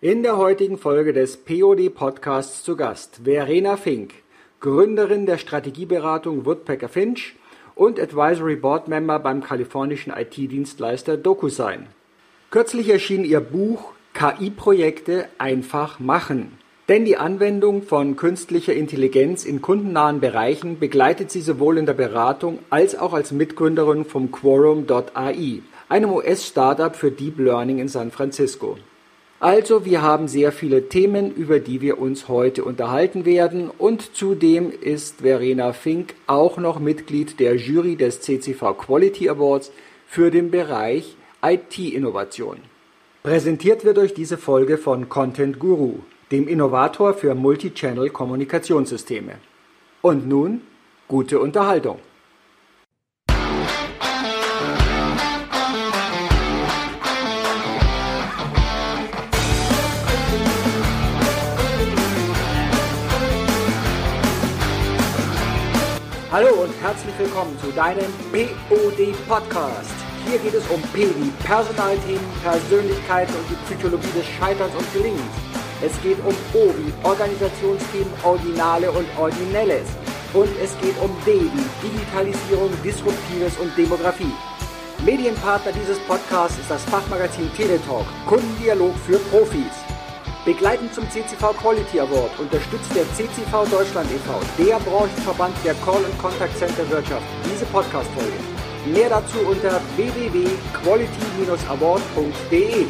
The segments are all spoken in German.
In der heutigen Folge des POD Podcasts zu Gast Verena Fink, Gründerin der Strategieberatung Woodpecker Finch und Advisory Board Member beim kalifornischen IT-Dienstleister DocuSign. Kürzlich erschien ihr Buch KI-Projekte einfach machen. Denn die Anwendung von künstlicher Intelligenz in kundennahen Bereichen begleitet sie sowohl in der Beratung als auch als Mitgründerin vom Quorum.ai, einem US-Startup für Deep Learning in San Francisco. Also, wir haben sehr viele Themen, über die wir uns heute unterhalten werden und zudem ist Verena Fink auch noch Mitglied der Jury des CCV Quality Awards für den Bereich IT-Innovation. Präsentiert wird euch diese Folge von Content Guru dem Innovator für Multichannel-Kommunikationssysteme. Und nun gute Unterhaltung. Hallo und herzlich willkommen zu deinem POD Podcast. Hier geht es um P Personalthemen, Persönlichkeiten und die Psychologie des Scheiterns und Gelingens. Es geht um O wie Organisationsteam Originale und Originelles. Und es geht um D wie Digitalisierung, Disruptives und Demografie. Medienpartner dieses Podcasts ist das Fachmagazin Teletalk, Kundendialog für Profis. Begleitend zum CCV Quality Award unterstützt der CCV Deutschland e.V., der Branchenverband der Call- und Contact Center Wirtschaft, diese Podcast-Folge. Mehr dazu unter www.quality-award.de.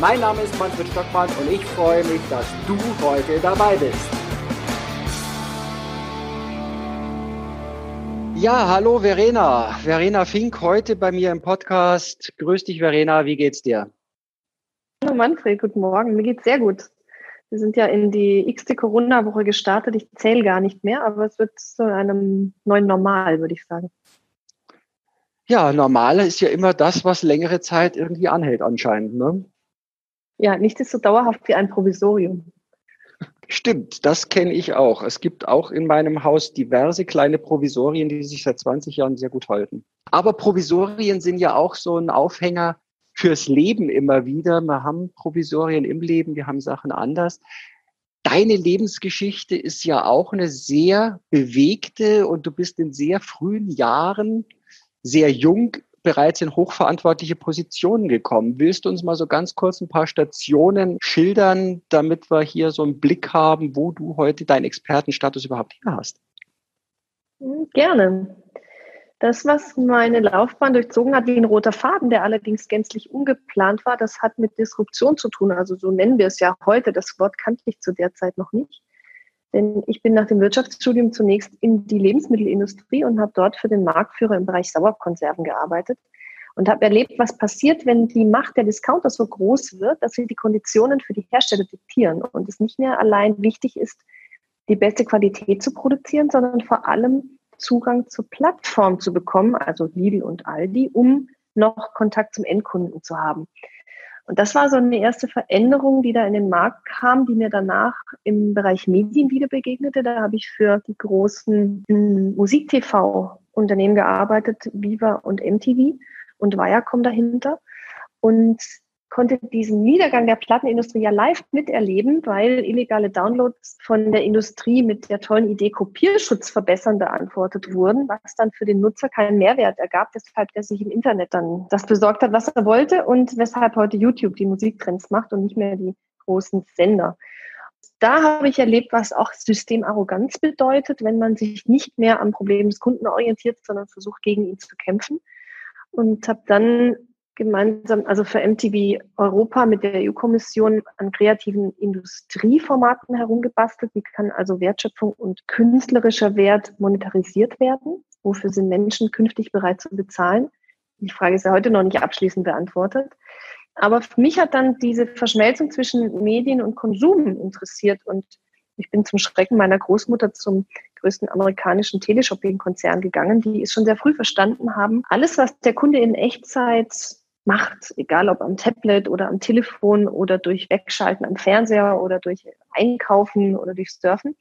Mein Name ist Manfred Stockmann und ich freue mich, dass du heute dabei bist. Ja, hallo Verena. Verena Fink heute bei mir im Podcast. Grüß dich, Verena. Wie geht's dir? Hallo Manfred, guten Morgen. Mir geht's sehr gut. Wir sind ja in die x-te Corona-Woche gestartet. Ich zähle gar nicht mehr, aber es wird zu einem neuen Normal, würde ich sagen. Ja, normal ist ja immer das, was längere Zeit irgendwie anhält anscheinend. Ne? Ja, nicht ist so dauerhaft wie ein Provisorium. Stimmt, das kenne ich auch. Es gibt auch in meinem Haus diverse kleine Provisorien, die sich seit 20 Jahren sehr gut halten. Aber Provisorien sind ja auch so ein Aufhänger fürs Leben immer wieder. Wir haben Provisorien im Leben, wir haben Sachen anders. Deine Lebensgeschichte ist ja auch eine sehr bewegte und du bist in sehr frühen Jahren sehr jung bereits in hochverantwortliche Positionen gekommen. Willst du uns mal so ganz kurz ein paar Stationen schildern, damit wir hier so einen Blick haben, wo du heute deinen Expertenstatus überhaupt her hast? Gerne. Das, was meine Laufbahn durchzogen hat, wie ein roter Faden, der allerdings gänzlich ungeplant war, das hat mit Disruption zu tun. Also so nennen wir es ja heute. Das Wort kannte ich zu der Zeit noch nicht. Denn ich bin nach dem Wirtschaftsstudium zunächst in die Lebensmittelindustrie und habe dort für den Marktführer im Bereich Sauerkonserven gearbeitet und habe erlebt, was passiert, wenn die Macht der Discounter so groß wird, dass sie die Konditionen für die Hersteller diktieren und es nicht mehr allein wichtig ist, die beste Qualität zu produzieren, sondern vor allem Zugang zur Plattform zu bekommen, also Lidl und Aldi, um noch Kontakt zum Endkunden zu haben. Und das war so eine erste Veränderung, die da in den Markt kam, die mir danach im Bereich Medien wieder begegnete. Da habe ich für die großen hm, Musik-TV-Unternehmen gearbeitet, Viva und MTV und Viacom dahinter. Und konnte diesen Niedergang der Plattenindustrie ja live miterleben, weil illegale Downloads von der Industrie mit der tollen Idee Kopierschutz verbessern beantwortet wurden, was dann für den Nutzer keinen Mehrwert ergab, weshalb er sich im Internet dann das besorgt hat, was er wollte und weshalb heute YouTube die Musiktrends macht und nicht mehr die großen Sender. Da habe ich erlebt, was auch Systemarroganz bedeutet, wenn man sich nicht mehr am Problem des Kunden orientiert, sondern versucht, gegen ihn zu kämpfen. Und habe dann gemeinsam, also für MTV Europa mit der EU-Kommission an kreativen Industrieformaten herumgebastelt. Wie kann also Wertschöpfung und künstlerischer Wert monetarisiert werden? Wofür sind Menschen künftig bereit zu bezahlen? Die Frage ist ja heute noch nicht abschließend beantwortet. Aber für mich hat dann diese Verschmelzung zwischen Medien und Konsum interessiert und ich bin zum Schrecken meiner Großmutter zum größten amerikanischen Teleshopping-Konzern gegangen, die es schon sehr früh verstanden haben. Alles, was der Kunde in Echtzeit macht, egal ob am Tablet oder am Telefon oder durch Wegschalten am Fernseher oder durch Einkaufen oder durch Surfen,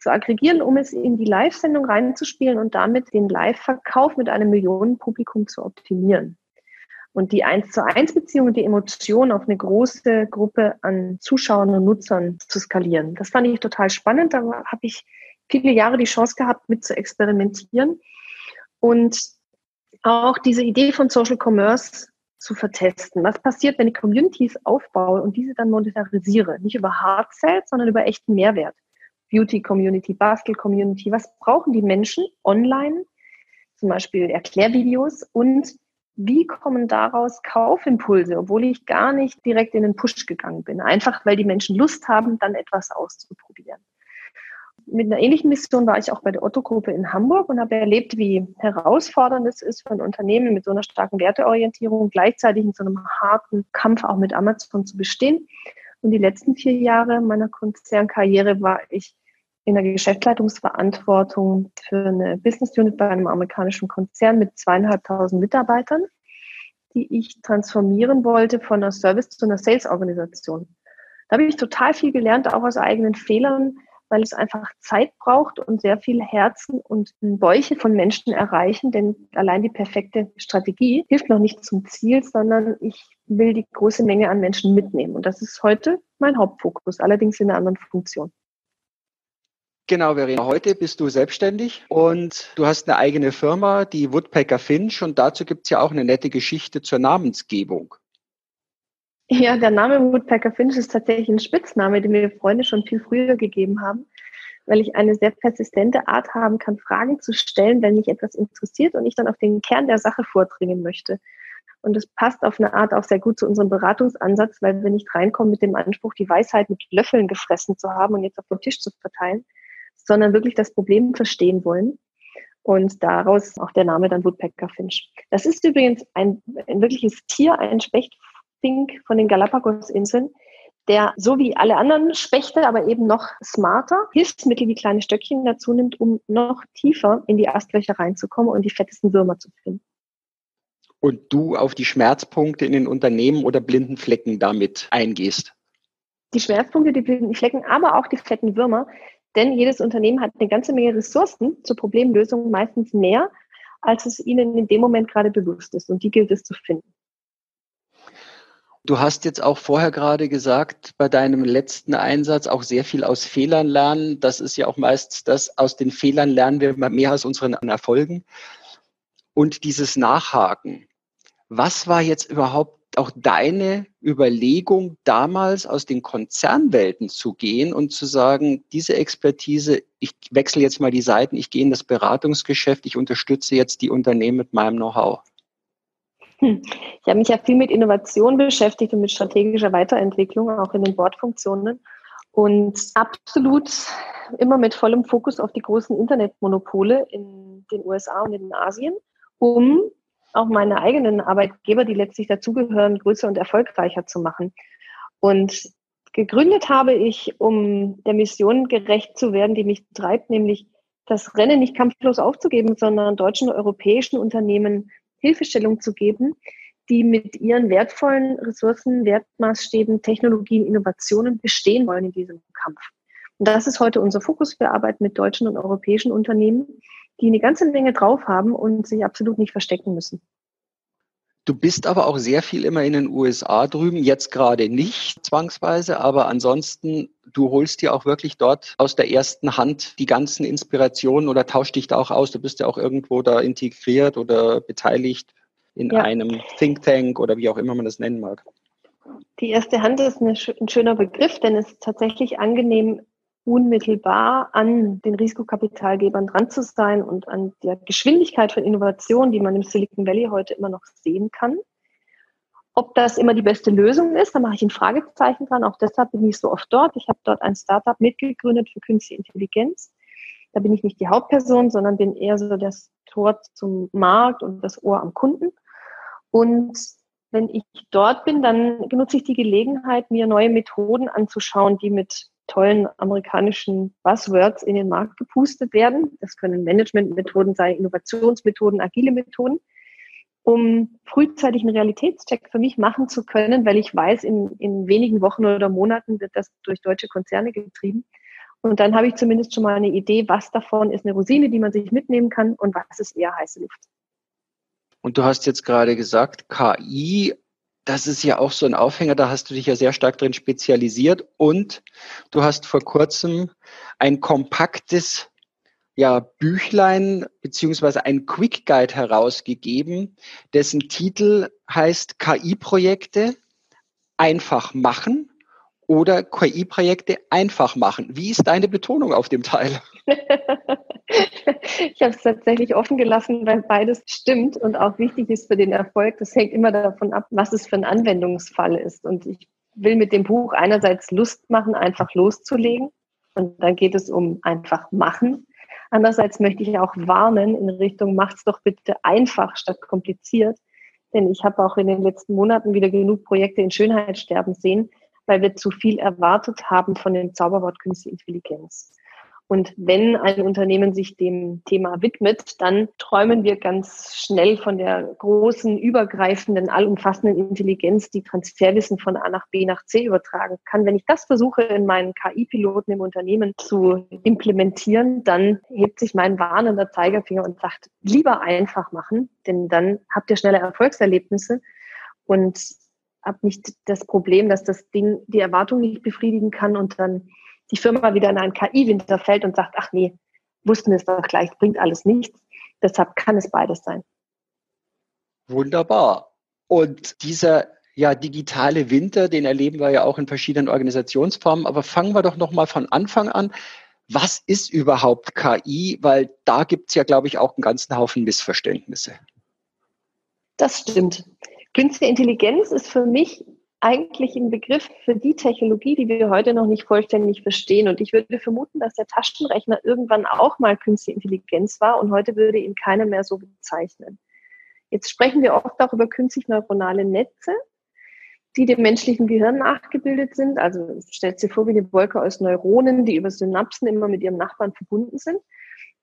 zu aggregieren, um es in die Live-Sendung reinzuspielen und damit den Live-Verkauf mit einem Millionenpublikum zu optimieren. und die eins zu eins Beziehung und die Emotion auf eine große Gruppe an Zuschauern und Nutzern zu skalieren. Das fand ich total spannend. Da habe ich viele Jahre die Chance gehabt, mit zu experimentieren und auch diese Idee von Social Commerce zu vertesten. Was passiert, wenn ich Communities aufbaue und diese dann monetarisiere? Nicht über Hard Sales, sondern über echten Mehrwert. Beauty Community, Bastel Community. Was brauchen die Menschen online? Zum Beispiel Erklärvideos und wie kommen daraus Kaufimpulse, obwohl ich gar nicht direkt in den Push gegangen bin? Einfach weil die Menschen Lust haben, dann etwas auszuprobieren mit einer ähnlichen Mission war ich auch bei der Otto-Gruppe in Hamburg und habe erlebt, wie herausfordernd es ist für ein Unternehmen mit so einer starken Werteorientierung gleichzeitig in so einem harten Kampf auch mit Amazon zu bestehen. Und die letzten vier Jahre meiner Konzernkarriere war ich in der Geschäftsleitungsverantwortung für eine Business Unit bei einem amerikanischen Konzern mit zweieinhalbtausend Mitarbeitern, die ich transformieren wollte von einer Service zu einer Sales-Organisation. Da habe ich total viel gelernt, auch aus eigenen Fehlern, weil es einfach Zeit braucht und sehr viel Herzen und Bäuche von Menschen erreichen, denn allein die perfekte Strategie hilft noch nicht zum Ziel, sondern ich will die große Menge an Menschen mitnehmen. Und das ist heute mein Hauptfokus, allerdings in einer anderen Funktion. Genau, Verena. Heute bist du selbstständig und du hast eine eigene Firma, die Woodpecker Finch. Und dazu gibt es ja auch eine nette Geschichte zur Namensgebung. Ja, der Name Woodpecker Finch ist tatsächlich ein Spitzname, den mir Freunde schon viel früher gegeben haben, weil ich eine sehr persistente Art haben kann, Fragen zu stellen, wenn mich etwas interessiert und ich dann auf den Kern der Sache vordringen möchte. Und das passt auf eine Art auch sehr gut zu unserem Beratungsansatz, weil wir nicht reinkommen mit dem Anspruch, die Weisheit mit Löffeln gefressen zu haben und jetzt auf den Tisch zu verteilen, sondern wirklich das Problem verstehen wollen. Und daraus auch der Name dann Woodpecker Finch. Das ist übrigens ein, ein wirkliches Tier, ein Specht Fink von den Galapagos-Inseln, der so wie alle anderen Spechte, aber eben noch smarter Hilfsmittel wie kleine Stöckchen dazu nimmt, um noch tiefer in die Astlöcher reinzukommen und die fettesten Würmer zu finden. Und du auf die Schmerzpunkte in den Unternehmen oder blinden Flecken damit eingehst? Die Schmerzpunkte, die blinden Flecken, aber auch die fetten Würmer. Denn jedes Unternehmen hat eine ganze Menge Ressourcen zur Problemlösung, meistens mehr, als es ihnen in dem Moment gerade bewusst ist. Und die gilt es zu finden. Du hast jetzt auch vorher gerade gesagt, bei deinem letzten Einsatz auch sehr viel aus Fehlern lernen. Das ist ja auch meist das, aus den Fehlern lernen wir mehr als unseren Erfolgen. Und dieses Nachhaken. Was war jetzt überhaupt auch deine Überlegung damals aus den Konzernwelten zu gehen und zu sagen, diese Expertise, ich wechsle jetzt mal die Seiten, ich gehe in das Beratungsgeschäft, ich unterstütze jetzt die Unternehmen mit meinem Know-how? Ich habe mich ja viel mit Innovation beschäftigt und mit strategischer Weiterentwicklung, auch in den Bordfunktionen. Und absolut immer mit vollem Fokus auf die großen Internetmonopole in den USA und in Asien, um auch meine eigenen Arbeitgeber, die letztlich dazugehören, größer und erfolgreicher zu machen. Und gegründet habe ich, um der Mission gerecht zu werden, die mich treibt, nämlich das Rennen nicht kampflos aufzugeben, sondern deutschen und europäischen Unternehmen Hilfestellung zu geben, die mit ihren wertvollen Ressourcen, Wertmaßstäben, Technologien, Innovationen bestehen wollen in diesem Kampf. Und das ist heute unser Fokus. Wir arbeiten mit deutschen und europäischen Unternehmen, die eine ganze Menge drauf haben und sich absolut nicht verstecken müssen. Du bist aber auch sehr viel immer in den USA drüben, jetzt gerade nicht zwangsweise, aber ansonsten, du holst dir auch wirklich dort aus der ersten Hand die ganzen Inspirationen oder tauschst dich da auch aus. Du bist ja auch irgendwo da integriert oder beteiligt in ja. einem Think Tank oder wie auch immer man das nennen mag. Die erste Hand ist ein schöner Begriff, denn es ist tatsächlich angenehm, unmittelbar an den Risikokapitalgebern dran zu sein und an der Geschwindigkeit von Innovation, die man im Silicon Valley heute immer noch sehen kann. Ob das immer die beste Lösung ist, da mache ich ein Fragezeichen dran. Auch deshalb bin ich so oft dort. Ich habe dort ein Startup mitgegründet für künstliche Intelligenz. Da bin ich nicht die Hauptperson, sondern bin eher so das Tor zum Markt und das Ohr am Kunden. Und wenn ich dort bin, dann benutze ich die Gelegenheit, mir neue Methoden anzuschauen, die mit tollen amerikanischen Buzzwords in den Markt gepustet werden. Das können Managementmethoden sein, Innovationsmethoden, agile Methoden, um frühzeitig einen Realitätscheck für mich machen zu können, weil ich weiß, in, in wenigen Wochen oder Monaten wird das durch deutsche Konzerne getrieben. Und dann habe ich zumindest schon mal eine Idee, was davon ist eine Rosine, die man sich mitnehmen kann und was ist eher heiße Luft. Und du hast jetzt gerade gesagt, KI, das ist ja auch so ein Aufhänger, da hast du dich ja sehr stark drin spezialisiert und du hast vor kurzem ein kompaktes ja, Büchlein beziehungsweise ein Quick Guide herausgegeben, dessen Titel heißt KI-Projekte einfach machen oder KI-Projekte einfach machen. Wie ist deine Betonung auf dem Teil? ich habe es tatsächlich offen gelassen, weil beides stimmt und auch wichtig ist für den Erfolg. Das hängt immer davon ab, was es für ein Anwendungsfall ist. Und ich will mit dem Buch einerseits Lust machen, einfach loszulegen. Und dann geht es um einfach machen. Andererseits möchte ich auch warnen in Richtung, macht's doch bitte einfach statt kompliziert. Denn ich habe auch in den letzten Monaten wieder genug Projekte in Schönheit sterben sehen, weil wir zu viel erwartet haben von dem Zauberwort Künstliche Intelligenz. Und wenn ein Unternehmen sich dem Thema widmet, dann träumen wir ganz schnell von der großen, übergreifenden, allumfassenden Intelligenz, die Transferwissen von A nach B nach C übertragen kann. Wenn ich das versuche, in meinen KI-Piloten im Unternehmen zu implementieren, dann hebt sich mein warnender Zeigerfinger und sagt, lieber einfach machen, denn dann habt ihr schnelle Erfolgserlebnisse und habt nicht das Problem, dass das Ding die Erwartung nicht befriedigen kann und dann die Firma wieder in einen KI-Winter fällt und sagt, ach nee, wussten es doch gleich, bringt alles nichts. Deshalb kann es beides sein. Wunderbar. Und dieser ja, digitale Winter, den erleben wir ja auch in verschiedenen Organisationsformen. Aber fangen wir doch nochmal von Anfang an. Was ist überhaupt KI? Weil da gibt es ja, glaube ich, auch einen ganzen Haufen Missverständnisse. Das stimmt. Künstliche Intelligenz ist für mich eigentlich ein Begriff für die Technologie, die wir heute noch nicht vollständig verstehen. Und ich würde vermuten, dass der Taschenrechner irgendwann auch mal künstliche Intelligenz war und heute würde ihn keiner mehr so bezeichnen. Jetzt sprechen wir oft auch über künstlich neuronale Netze, die dem menschlichen Gehirn nachgebildet sind. Also stellt sich vor wie eine Wolke aus Neuronen, die über Synapsen immer mit ihrem Nachbarn verbunden sind.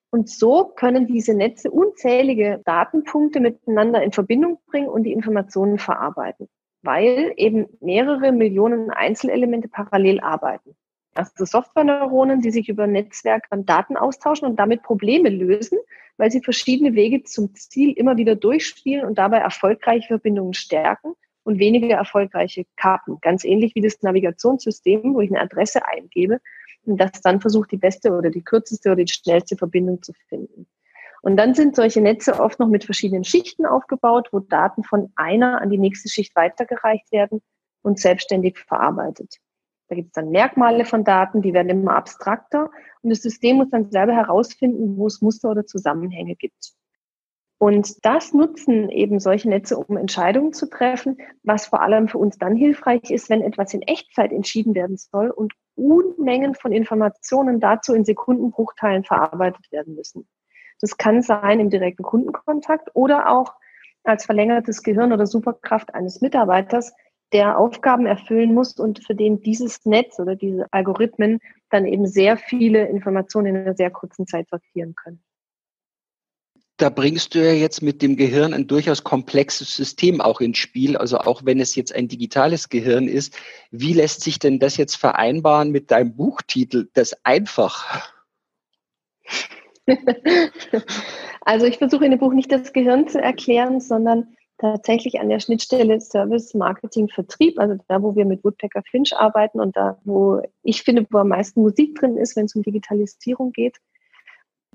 Und so können diese Netze unzählige Datenpunkte miteinander in Verbindung bringen und die Informationen verarbeiten weil eben mehrere Millionen Einzelelemente parallel arbeiten. Also Softwareneuronen, die sich über Netzwerk an Daten austauschen und damit Probleme lösen, weil sie verschiedene Wege zum Ziel immer wieder durchspielen und dabei erfolgreiche Verbindungen stärken und weniger erfolgreiche kappen. Ganz ähnlich wie das Navigationssystem, wo ich eine Adresse eingebe und das dann versucht, die beste oder die kürzeste oder die schnellste Verbindung zu finden. Und dann sind solche Netze oft noch mit verschiedenen Schichten aufgebaut, wo Daten von einer an die nächste Schicht weitergereicht werden und selbstständig verarbeitet. Da gibt es dann Merkmale von Daten, die werden immer abstrakter und das System muss dann selber herausfinden, wo es Muster oder Zusammenhänge gibt. Und das nutzen eben solche Netze, um Entscheidungen zu treffen, was vor allem für uns dann hilfreich ist, wenn etwas in Echtzeit entschieden werden soll und Unmengen von Informationen dazu in Sekundenbruchteilen verarbeitet werden müssen. Das kann sein im direkten Kundenkontakt oder auch als verlängertes Gehirn oder Superkraft eines Mitarbeiters, der Aufgaben erfüllen muss und für den dieses Netz oder diese Algorithmen dann eben sehr viele Informationen in einer sehr kurzen Zeit sortieren können. Da bringst du ja jetzt mit dem Gehirn ein durchaus komplexes System auch ins Spiel. Also auch wenn es jetzt ein digitales Gehirn ist, wie lässt sich denn das jetzt vereinbaren mit deinem Buchtitel, das einfach? Also ich versuche in dem Buch nicht das Gehirn zu erklären, sondern tatsächlich an der Schnittstelle Service, Marketing, Vertrieb, also da, wo wir mit Woodpecker Finch arbeiten und da, wo ich finde, wo am meisten Musik drin ist, wenn es um Digitalisierung geht,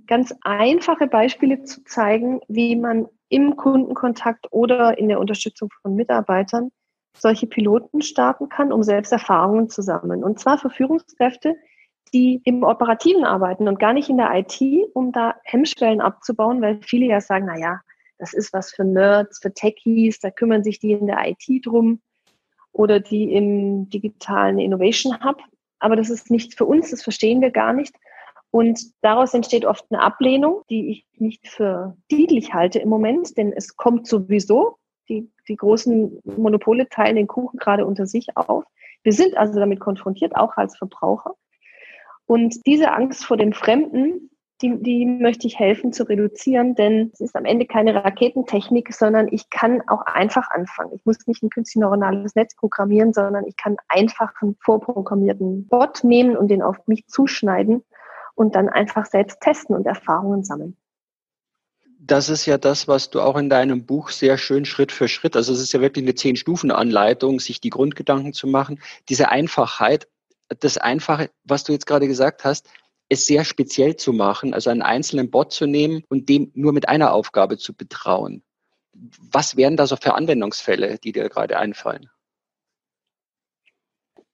ganz einfache Beispiele zu zeigen, wie man im Kundenkontakt oder in der Unterstützung von Mitarbeitern solche Piloten starten kann, um selbst Erfahrungen zu sammeln. Und zwar für Führungskräfte, die im Operativen arbeiten und gar nicht in der IT, um da Hemmschwellen abzubauen, weil viele ja sagen, na ja, das ist was für Nerds, für Techies, da kümmern sich die in der IT drum oder die im digitalen Innovation Hub. Aber das ist nichts für uns, das verstehen wir gar nicht. Und daraus entsteht oft eine Ablehnung, die ich nicht für dienlich halte im Moment, denn es kommt sowieso. Die, die großen Monopole teilen den Kuchen gerade unter sich auf. Wir sind also damit konfrontiert, auch als Verbraucher. Und diese Angst vor dem Fremden, die, die möchte ich helfen zu reduzieren, denn es ist am Ende keine Raketentechnik, sondern ich kann auch einfach anfangen. Ich muss nicht ein künstlich neuronales Netz programmieren, sondern ich kann einfach einen vorprogrammierten Bot nehmen und den auf mich zuschneiden und dann einfach selbst testen und Erfahrungen sammeln. das ist ja das, was du auch in deinem Buch sehr schön Schritt für Schritt, also es ist ja wirklich eine Zehn-Stufen-Anleitung, sich die Grundgedanken zu machen. Diese Einfachheit, das Einfache, was du jetzt gerade gesagt hast, es sehr speziell zu machen, also einen einzelnen Bot zu nehmen und dem nur mit einer Aufgabe zu betrauen. Was wären da so für Anwendungsfälle, die dir gerade einfallen?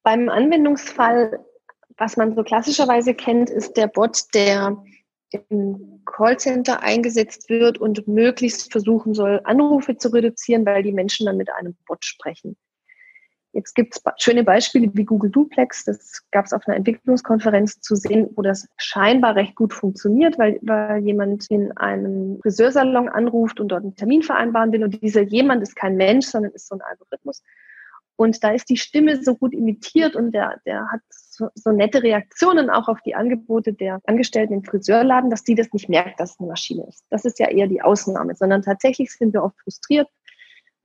Beim Anwendungsfall, was man so klassischerweise kennt, ist der Bot, der im Callcenter eingesetzt wird und möglichst versuchen soll, Anrufe zu reduzieren, weil die Menschen dann mit einem Bot sprechen. Jetzt gibt es schöne Beispiele wie Google Duplex. Das gab es auf einer Entwicklungskonferenz zu sehen, wo das scheinbar recht gut funktioniert, weil, weil jemand in einem Friseursalon anruft und dort einen Termin vereinbaren will. Und dieser jemand ist kein Mensch, sondern ist so ein Algorithmus. Und da ist die Stimme so gut imitiert und der, der hat so, so nette Reaktionen auch auf die Angebote der Angestellten im Friseurladen, dass die das nicht merkt, dass es eine Maschine ist. Das ist ja eher die Ausnahme, sondern tatsächlich sind wir oft frustriert,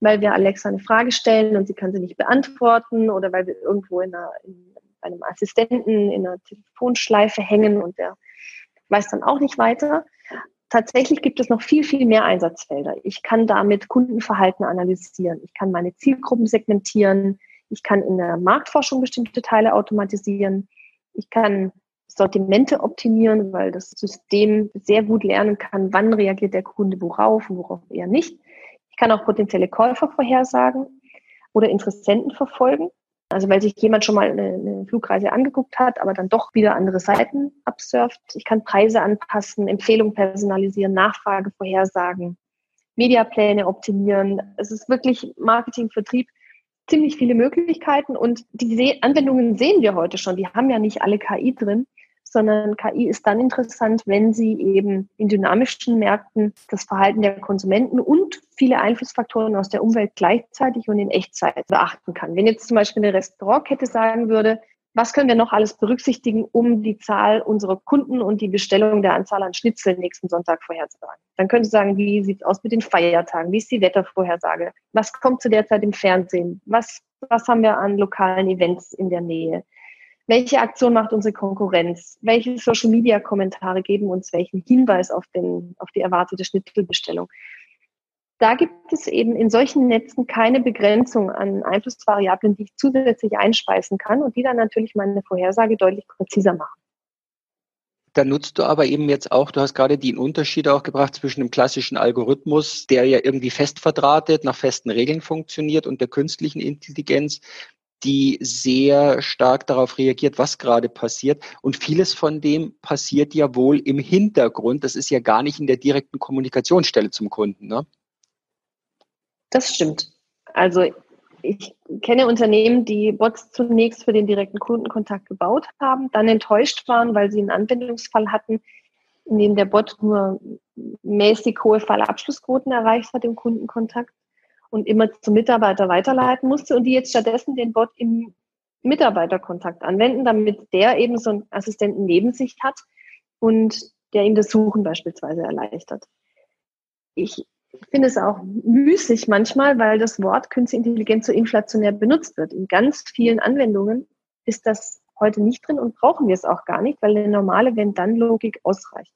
weil wir Alexa eine Frage stellen und sie kann sie nicht beantworten oder weil wir irgendwo in, einer, in einem Assistenten in einer Telefonschleife hängen und der weiß dann auch nicht weiter. Tatsächlich gibt es noch viel, viel mehr Einsatzfelder. Ich kann damit Kundenverhalten analysieren. Ich kann meine Zielgruppen segmentieren. Ich kann in der Marktforschung bestimmte Teile automatisieren. Ich kann Sortimente optimieren, weil das System sehr gut lernen kann, wann reagiert der Kunde worauf und worauf eher nicht. Ich kann auch potenzielle Käufer vorhersagen oder Interessenten verfolgen. Also weil sich jemand schon mal eine, Flugreise angeguckt hat, aber dann doch wieder andere Seiten absurft. Ich kann Preise anpassen, Empfehlungen personalisieren, Nachfrage vorhersagen, Mediapläne optimieren. Es ist wirklich Marketing, Vertrieb, ziemlich viele Möglichkeiten und die Anwendungen sehen wir heute schon. Die haben ja nicht alle KI drin, sondern KI ist dann interessant, wenn sie eben in dynamischen Märkten das Verhalten der Konsumenten und viele Einflussfaktoren aus der Umwelt gleichzeitig und in Echtzeit beachten kann. Wenn jetzt zum Beispiel eine Restaurantkette sagen würde, was können wir noch alles berücksichtigen, um die Zahl unserer Kunden und die Bestellung der Anzahl an Schnitzeln nächsten Sonntag vorherzusagen? Dann könnte sagen, wie sieht es aus mit den Feiertagen? Wie ist die Wettervorhersage? Was kommt zu der Zeit im Fernsehen? Was, was haben wir an lokalen Events in der Nähe? Welche Aktion macht unsere Konkurrenz, welche Social-Media-Kommentare geben uns welchen Hinweis auf, den, auf die erwartete Schnitzelbestellung. Da gibt es eben in solchen Netzen keine Begrenzung an Einflussvariablen, die ich zusätzlich einspeisen kann und die dann natürlich meine Vorhersage deutlich präziser machen. Da nutzt du aber eben jetzt auch, du hast gerade den Unterschied auch gebracht zwischen dem klassischen Algorithmus, der ja irgendwie fest verdrahtet, nach festen Regeln funktioniert und der künstlichen Intelligenz, die sehr stark darauf reagiert, was gerade passiert. Und vieles von dem passiert ja wohl im Hintergrund. Das ist ja gar nicht in der direkten Kommunikationsstelle zum Kunden. Ne? Das stimmt. Also ich kenne Unternehmen, die Bots zunächst für den direkten Kundenkontakt gebaut haben, dann enttäuscht waren, weil sie einen Anwendungsfall hatten, in dem der Bot nur mäßig hohe Fallabschlussquoten erreicht hat im Kundenkontakt und immer zum Mitarbeiter weiterleiten musste und die jetzt stattdessen den Bot im Mitarbeiterkontakt anwenden, damit der eben so einen Assistenten neben sich hat und der ihm das Suchen beispielsweise erleichtert. Ich finde es auch müßig manchmal, weil das Wort Künstliche Intelligenz so inflationär benutzt wird. In ganz vielen Anwendungen ist das heute nicht drin und brauchen wir es auch gar nicht, weil eine normale Wenn-Dann-Logik ausreicht.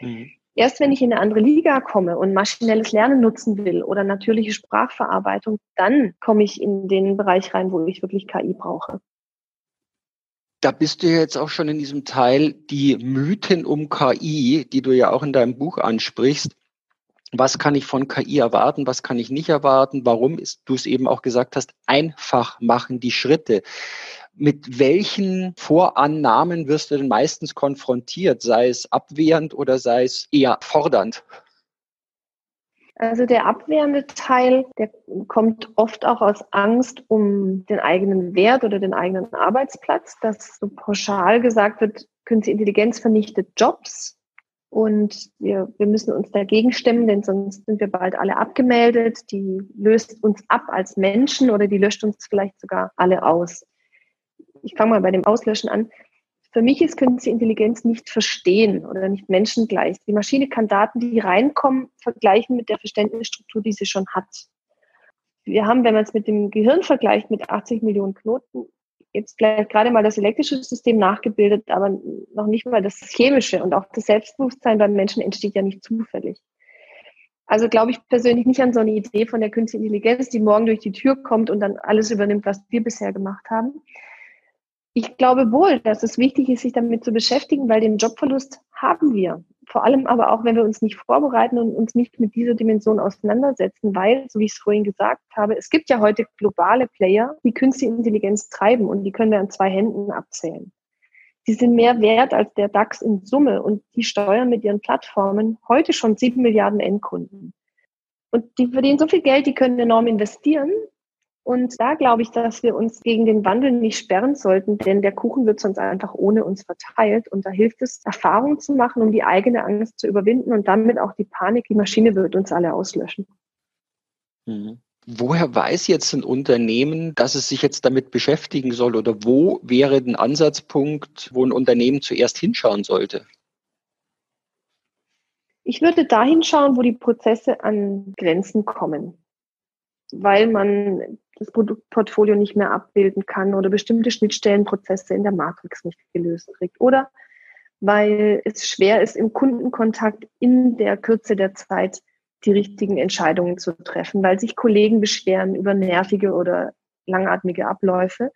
Mhm. Erst wenn ich in eine andere Liga komme und maschinelles Lernen nutzen will oder natürliche Sprachverarbeitung, dann komme ich in den Bereich rein, wo ich wirklich KI brauche. Da bist du jetzt auch schon in diesem Teil die Mythen um KI, die du ja auch in deinem Buch ansprichst. Was kann ich von KI erwarten? Was kann ich nicht erwarten? Warum ist, du es eben auch gesagt hast, einfach machen die Schritte mit welchen Vorannahmen wirst du denn meistens konfrontiert, sei es abwehrend oder sei es eher fordernd? Also der abwehrende Teil, der kommt oft auch aus Angst um den eigenen Wert oder den eigenen Arbeitsplatz, dass so pauschal gesagt wird, künstliche Intelligenz vernichtet Jobs und wir, wir müssen uns dagegen stemmen, denn sonst sind wir bald alle abgemeldet. Die löst uns ab als Menschen oder die löscht uns vielleicht sogar alle aus ich fange mal bei dem Auslöschen an. Für mich ist künstliche Intelligenz nicht verstehen oder nicht menschengleich. Die Maschine kann Daten, die reinkommen, vergleichen mit der Verständnisstruktur, die sie schon hat. Wir haben, wenn man es mit dem Gehirn vergleicht, mit 80 Millionen Knoten, jetzt vielleicht gerade mal das elektrische System nachgebildet, aber noch nicht mal das chemische und auch das Selbstbewusstsein beim Menschen entsteht ja nicht zufällig. Also glaube ich persönlich nicht an so eine Idee von der künstlichen Intelligenz, die morgen durch die Tür kommt und dann alles übernimmt, was wir bisher gemacht haben. Ich glaube wohl, dass es wichtig ist, sich damit zu beschäftigen, weil den Jobverlust haben wir. Vor allem aber auch, wenn wir uns nicht vorbereiten und uns nicht mit dieser Dimension auseinandersetzen, weil, so wie ich es vorhin gesagt habe, es gibt ja heute globale Player, die künstliche Intelligenz treiben und die können wir an zwei Händen abzählen. Die sind mehr wert als der DAX in Summe und die steuern mit ihren Plattformen heute schon sieben Milliarden Endkunden. Und die verdienen so viel Geld, die können enorm investieren. Und da glaube ich, dass wir uns gegen den Wandel nicht sperren sollten, denn der Kuchen wird sonst einfach ohne uns verteilt. Und da hilft es, Erfahrungen zu machen, um die eigene Angst zu überwinden und damit auch die Panik. Die Maschine wird uns alle auslöschen. Mhm. Woher weiß jetzt ein Unternehmen, dass es sich jetzt damit beschäftigen soll oder wo wäre ein Ansatzpunkt, wo ein Unternehmen zuerst hinschauen sollte? Ich würde dahin schauen, wo die Prozesse an Grenzen kommen, weil man das Produktportfolio nicht mehr abbilden kann oder bestimmte Schnittstellenprozesse in der Matrix nicht gelöst kriegt oder weil es schwer ist, im Kundenkontakt in der Kürze der Zeit die richtigen Entscheidungen zu treffen, weil sich Kollegen beschweren über nervige oder langatmige Abläufe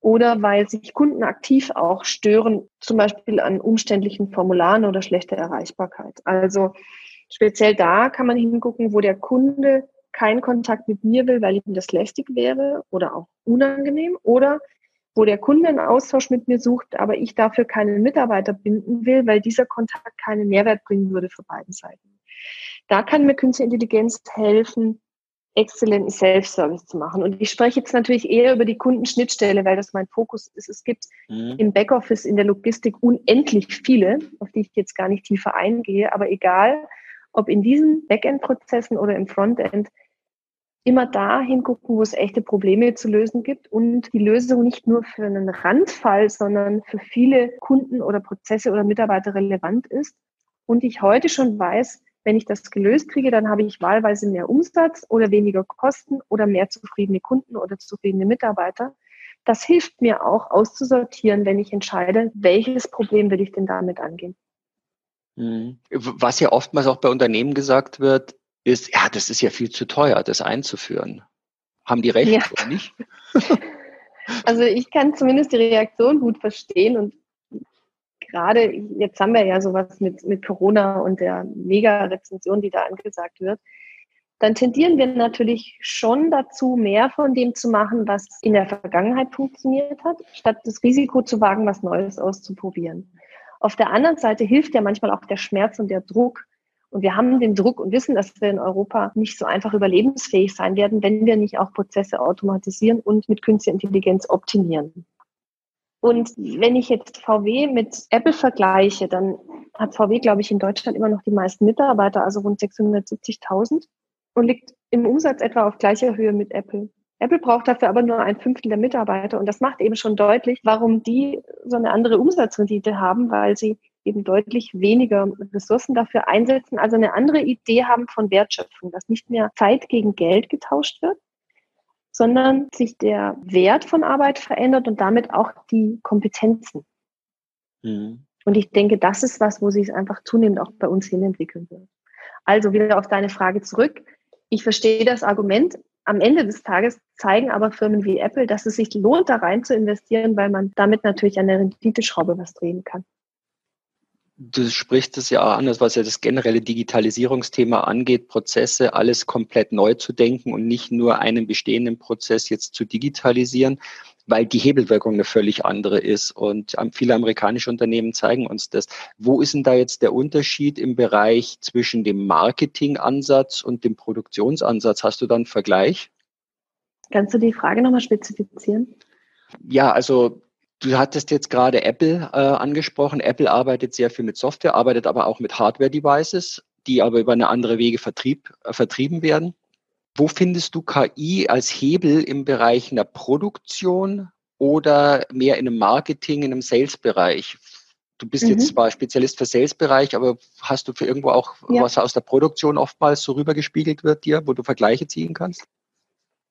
oder weil sich Kunden aktiv auch stören, zum Beispiel an umständlichen Formularen oder schlechter Erreichbarkeit. Also speziell da kann man hingucken, wo der Kunde keinen Kontakt mit mir will, weil ihm das lästig wäre oder auch unangenehm oder wo der Kunde einen Austausch mit mir sucht, aber ich dafür keinen Mitarbeiter binden will, weil dieser Kontakt keinen Mehrwert bringen würde für beiden Seiten. Da kann mir Künstliche Intelligenz helfen, exzellenten Self-Service zu machen. Und ich spreche jetzt natürlich eher über die Kundenschnittstelle, weil das mein Fokus ist. Es gibt mhm. im Backoffice, in der Logistik unendlich viele, auf die ich jetzt gar nicht tiefer eingehe. Aber egal, ob in diesen Backend-Prozessen oder im Frontend, immer da hingucken, wo es echte Probleme zu lösen gibt und die Lösung nicht nur für einen Randfall, sondern für viele Kunden oder Prozesse oder Mitarbeiter relevant ist. Und ich heute schon weiß, wenn ich das gelöst kriege, dann habe ich wahlweise mehr Umsatz oder weniger Kosten oder mehr zufriedene Kunden oder zufriedene Mitarbeiter. Das hilft mir auch auszusortieren, wenn ich entscheide, welches Problem will ich denn damit angehen. Mhm. Was ja oftmals auch bei Unternehmen gesagt wird, ist, ja, das ist ja viel zu teuer, das einzuführen. Haben die recht ja. oder nicht? Also ich kann zumindest die Reaktion gut verstehen und gerade jetzt haben wir ja sowas mit, mit Corona und der Mega-Rezension, die da angesagt wird, dann tendieren wir natürlich schon dazu, mehr von dem zu machen, was in der Vergangenheit funktioniert hat, statt das Risiko zu wagen, was Neues auszuprobieren. Auf der anderen Seite hilft ja manchmal auch der Schmerz und der Druck. Und wir haben den Druck und wissen, dass wir in Europa nicht so einfach überlebensfähig sein werden, wenn wir nicht auch Prozesse automatisieren und mit künstlicher Intelligenz optimieren. Und wenn ich jetzt VW mit Apple vergleiche, dann hat VW, glaube ich, in Deutschland immer noch die meisten Mitarbeiter, also rund 670.000 und liegt im Umsatz etwa auf gleicher Höhe mit Apple. Apple braucht dafür aber nur ein Fünftel der Mitarbeiter und das macht eben schon deutlich, warum die so eine andere Umsatzrendite haben, weil sie eben deutlich weniger Ressourcen dafür einsetzen, also eine andere Idee haben von Wertschöpfung, dass nicht mehr Zeit gegen Geld getauscht wird, sondern sich der Wert von Arbeit verändert und damit auch die Kompetenzen. Mhm. Und ich denke, das ist was, wo sich es einfach zunehmend auch bei uns hinentwickeln wird. Also wieder auf deine Frage zurück. Ich verstehe das Argument. Am Ende des Tages zeigen aber Firmen wie Apple, dass es sich lohnt, da rein zu investieren, weil man damit natürlich an der Renditeschraube was drehen kann du sprichst es ja auch an, was ja das generelle Digitalisierungsthema angeht, Prozesse alles komplett neu zu denken und nicht nur einen bestehenden Prozess jetzt zu digitalisieren, weil die Hebelwirkung eine völlig andere ist. Und viele amerikanische Unternehmen zeigen uns das. Wo ist denn da jetzt der Unterschied im Bereich zwischen dem Marketingansatz und dem Produktionsansatz? Hast du da einen Vergleich? Kannst du die Frage nochmal spezifizieren? Ja, also Du hattest jetzt gerade Apple äh, angesprochen. Apple arbeitet sehr viel mit Software, arbeitet aber auch mit Hardware-Devices, die aber über eine andere Wege vertrieb, äh, vertrieben werden. Wo findest du KI als Hebel im Bereich einer Produktion oder mehr in einem Marketing, in einem Sales-Bereich? Du bist mhm. jetzt zwar Spezialist für Sales-Bereich, aber hast du für irgendwo auch ja. was aus der Produktion oftmals so rübergespiegelt wird dir, wo du Vergleiche ziehen kannst?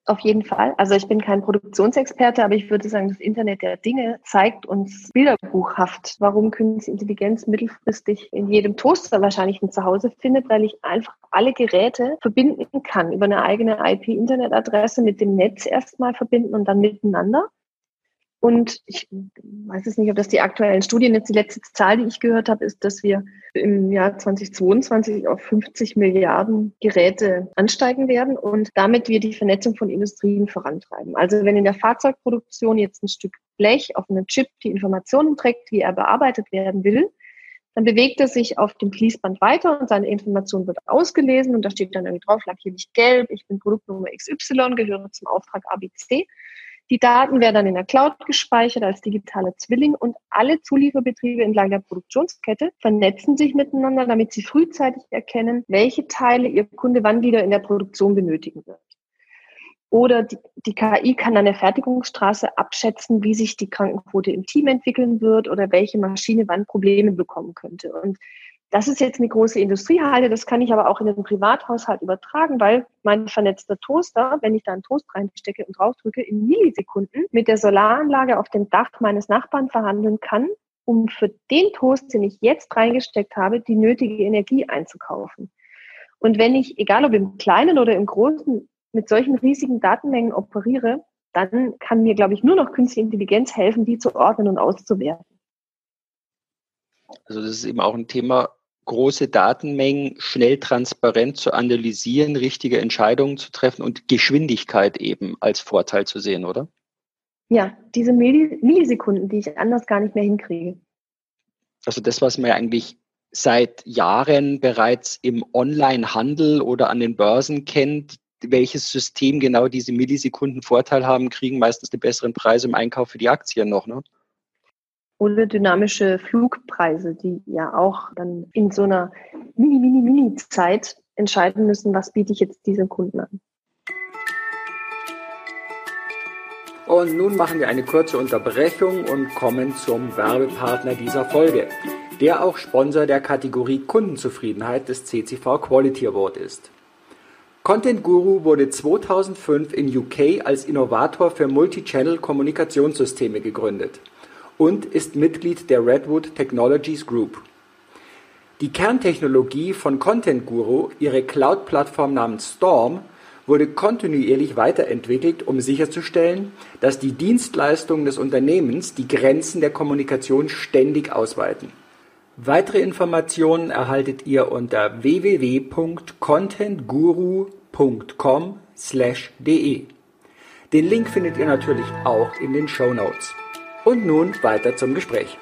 Auf jeden Fall. Also ich bin kein Produktionsexperte, aber ich würde sagen, das Internet der Dinge zeigt uns bilderbuchhaft, warum künstliche Intelligenz mittelfristig in jedem Toaster wahrscheinlich ein Zuhause findet, weil ich einfach alle Geräte verbinden kann über eine eigene IP-Internetadresse mit dem Netz erstmal verbinden und dann miteinander. Und ich weiß es nicht, ob das die aktuellen Studien, jetzt die letzte Zahl, die ich gehört habe, ist, dass wir im Jahr 2022 auf 50 Milliarden Geräte ansteigen werden und damit wir die Vernetzung von Industrien vorantreiben. Also wenn in der Fahrzeugproduktion jetzt ein Stück Blech auf einem Chip die Informationen trägt, wie er bearbeitet werden will, dann bewegt er sich auf dem Fließband weiter und seine Information wird ausgelesen und da steht dann irgendwie drauf, lackiere mich gelb, ich bin Produktnummer XY, gehöre zum Auftrag ABC. Die Daten werden dann in der Cloud gespeichert als digitaler Zwilling und alle Zulieferbetriebe entlang der Produktionskette vernetzen sich miteinander, damit sie frühzeitig erkennen, welche Teile ihr Kunde wann wieder in der Produktion benötigen wird. Oder die, die KI kann an der Fertigungsstraße abschätzen, wie sich die Krankenquote im Team entwickeln wird oder welche Maschine wann Probleme bekommen könnte. Und das ist jetzt eine große Industriehalle, das kann ich aber auch in den Privathaushalt übertragen, weil mein vernetzter Toaster, wenn ich da einen Toast reinstecke und draufdrücke, in Millisekunden mit der Solaranlage auf dem Dach meines Nachbarn verhandeln kann, um für den Toast, den ich jetzt reingesteckt habe, die nötige Energie einzukaufen. Und wenn ich, egal ob im Kleinen oder im Großen, mit solchen riesigen Datenmengen operiere, dann kann mir, glaube ich, nur noch künstliche Intelligenz helfen, die zu ordnen und auszuwerten. Also das ist eben auch ein Thema, große Datenmengen schnell transparent zu analysieren, richtige Entscheidungen zu treffen und Geschwindigkeit eben als Vorteil zu sehen, oder? Ja, diese Millisekunden, die ich anders gar nicht mehr hinkriege. Also das, was man ja eigentlich seit Jahren bereits im Online-Handel oder an den Börsen kennt, welches System genau diese Millisekunden Vorteil haben, kriegen meistens die besseren Preise im Einkauf für die Aktien noch, ne? Oder dynamische Flugpreise, die ja auch dann in so einer mini, mini, mini Zeit entscheiden müssen, was biete ich jetzt diesem Kunden an. Und nun machen wir eine kurze Unterbrechung und kommen zum Werbepartner dieser Folge, der auch Sponsor der Kategorie Kundenzufriedenheit des CCV Quality Award ist. Content Guru wurde 2005 in UK als Innovator für Multichannel Kommunikationssysteme gegründet und ist Mitglied der Redwood Technologies Group. Die Kerntechnologie von Content Guru, ihre Cloud-Plattform namens Storm, wurde kontinuierlich weiterentwickelt, um sicherzustellen, dass die Dienstleistungen des Unternehmens die Grenzen der Kommunikation ständig ausweiten. Weitere Informationen erhaltet ihr unter www.contentguru.com/de. Den Link findet ihr natürlich auch in den Show Notes. Und nun weiter zum Gespräch.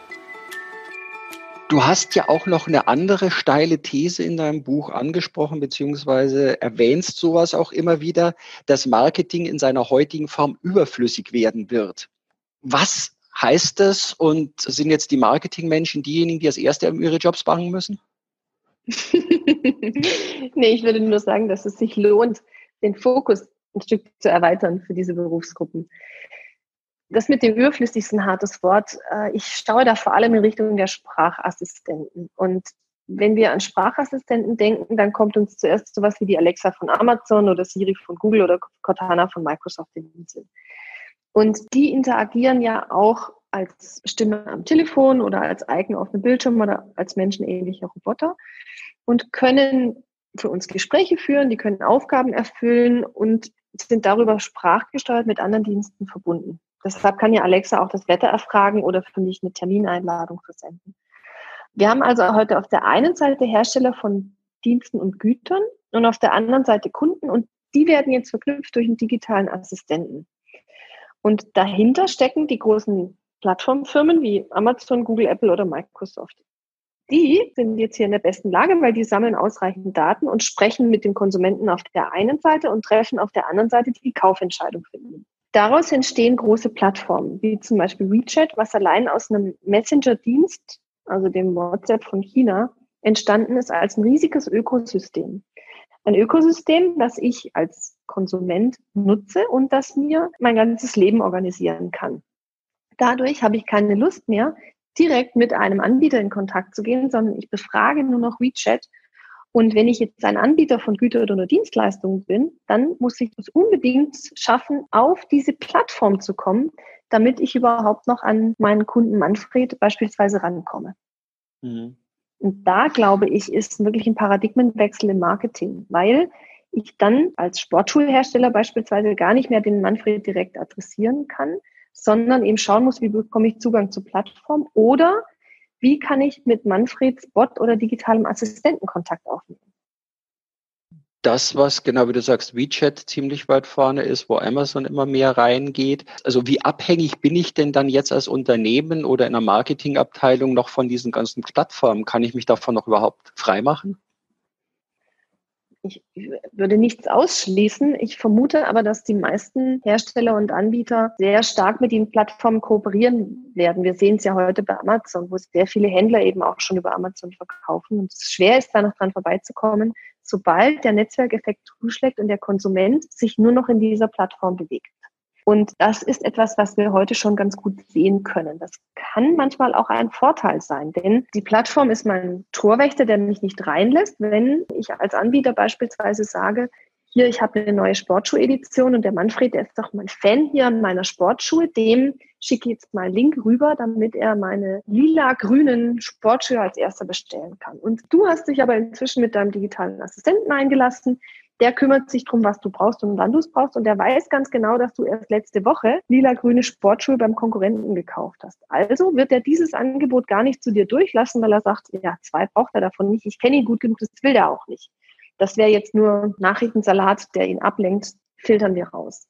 Du hast ja auch noch eine andere steile These in deinem Buch angesprochen, beziehungsweise erwähnst sowas auch immer wieder, dass Marketing in seiner heutigen Form überflüssig werden wird. Was heißt das und sind jetzt die Marketingmenschen diejenigen, die als Erste um ihre Jobs bangen müssen? nee, ich würde nur sagen, dass es sich lohnt, den Fokus ein Stück zu erweitern für diese Berufsgruppen das mit dem überflüssig ist ein hartes Wort. Äh, ich schaue da vor allem in Richtung der Sprachassistenten. Und wenn wir an Sprachassistenten denken, dann kommt uns zuerst sowas wie die Alexa von Amazon oder Siri von Google oder Cortana von Microsoft in den Sinn. Und die interagieren ja auch als Stimme am Telefon oder als Icon auf dem Bildschirm oder als menschenähnliche Roboter und können für uns Gespräche führen, die können Aufgaben erfüllen und sind darüber sprachgesteuert mit anderen Diensten verbunden. Deshalb kann ja Alexa auch das Wetter erfragen oder für mich eine Termineinladung versenden. Wir haben also heute auf der einen Seite Hersteller von Diensten und Gütern und auf der anderen Seite Kunden und die werden jetzt verknüpft durch einen digitalen Assistenten. Und dahinter stecken die großen Plattformfirmen wie Amazon, Google, Apple oder Microsoft. Die sind jetzt hier in der besten Lage, weil die sammeln ausreichend Daten und sprechen mit den Konsumenten auf der einen Seite und treffen auf der anderen Seite die Kaufentscheidung für ihn. Daraus entstehen große Plattformen, wie zum Beispiel WeChat, was allein aus einem Messenger-Dienst, also dem WhatsApp von China, entstanden ist als ein riesiges Ökosystem. Ein Ökosystem, das ich als Konsument nutze und das mir mein ganzes Leben organisieren kann. Dadurch habe ich keine Lust mehr, direkt mit einem Anbieter in Kontakt zu gehen, sondern ich befrage nur noch WeChat Und wenn ich jetzt ein Anbieter von Güter oder Dienstleistungen bin, dann muss ich es unbedingt schaffen, auf diese Plattform zu kommen, damit ich überhaupt noch an meinen Kunden Manfred beispielsweise rankomme. Mhm. Und da glaube ich, ist wirklich ein Paradigmenwechsel im Marketing, weil ich dann als Sportschuhhersteller beispielsweise gar nicht mehr den Manfred direkt adressieren kann, sondern eben schauen muss, wie bekomme ich Zugang zur Plattform oder wie kann ich mit Manfreds Bot oder digitalem Assistenten Kontakt aufnehmen. Das, was genau wie du sagst, WeChat ziemlich weit vorne ist, wo Amazon immer mehr reingeht. Also wie abhängig bin ich denn dann jetzt als Unternehmen oder in der Marketingabteilung noch von diesen ganzen Plattformen? Kann ich mich davon noch überhaupt freimachen? Ich würde nichts ausschließen. Ich vermute aber, dass die meisten Hersteller und Anbieter sehr stark mit den Plattformen kooperieren werden. Wir sehen es ja heute bei Amazon, wo sehr viele Händler eben auch schon über Amazon verkaufen und es schwer ist, da noch dran vorbeizukommen, sobald der Netzwerkeffekt zuschlägt und der Konsument sich nur noch in dieser Plattform bewegt. Und das ist etwas, was wir heute schon ganz gut sehen können. Das kann manchmal auch ein Vorteil sein, denn die Plattform ist mein Torwächter, der mich nicht reinlässt. Wenn ich als Anbieter beispielsweise sage, hier, ich habe eine neue Sportschuh-Edition und der Manfred, der ist doch mein Fan hier an meiner Sportschuhe, dem schicke ich jetzt mal einen Link rüber, damit er meine lila-grünen Sportschuhe als erster bestellen kann. Und du hast dich aber inzwischen mit deinem digitalen Assistenten eingelassen der kümmert sich drum, was du brauchst und wann du es brauchst. Und der weiß ganz genau, dass du erst letzte Woche lila-grüne Sportschuhe beim Konkurrenten gekauft hast. Also wird er dieses Angebot gar nicht zu dir durchlassen, weil er sagt, ja, zwei braucht er davon nicht. Ich kenne ihn gut genug, das will er auch nicht. Das wäre jetzt nur Nachrichtensalat, der ihn ablenkt, filtern wir raus.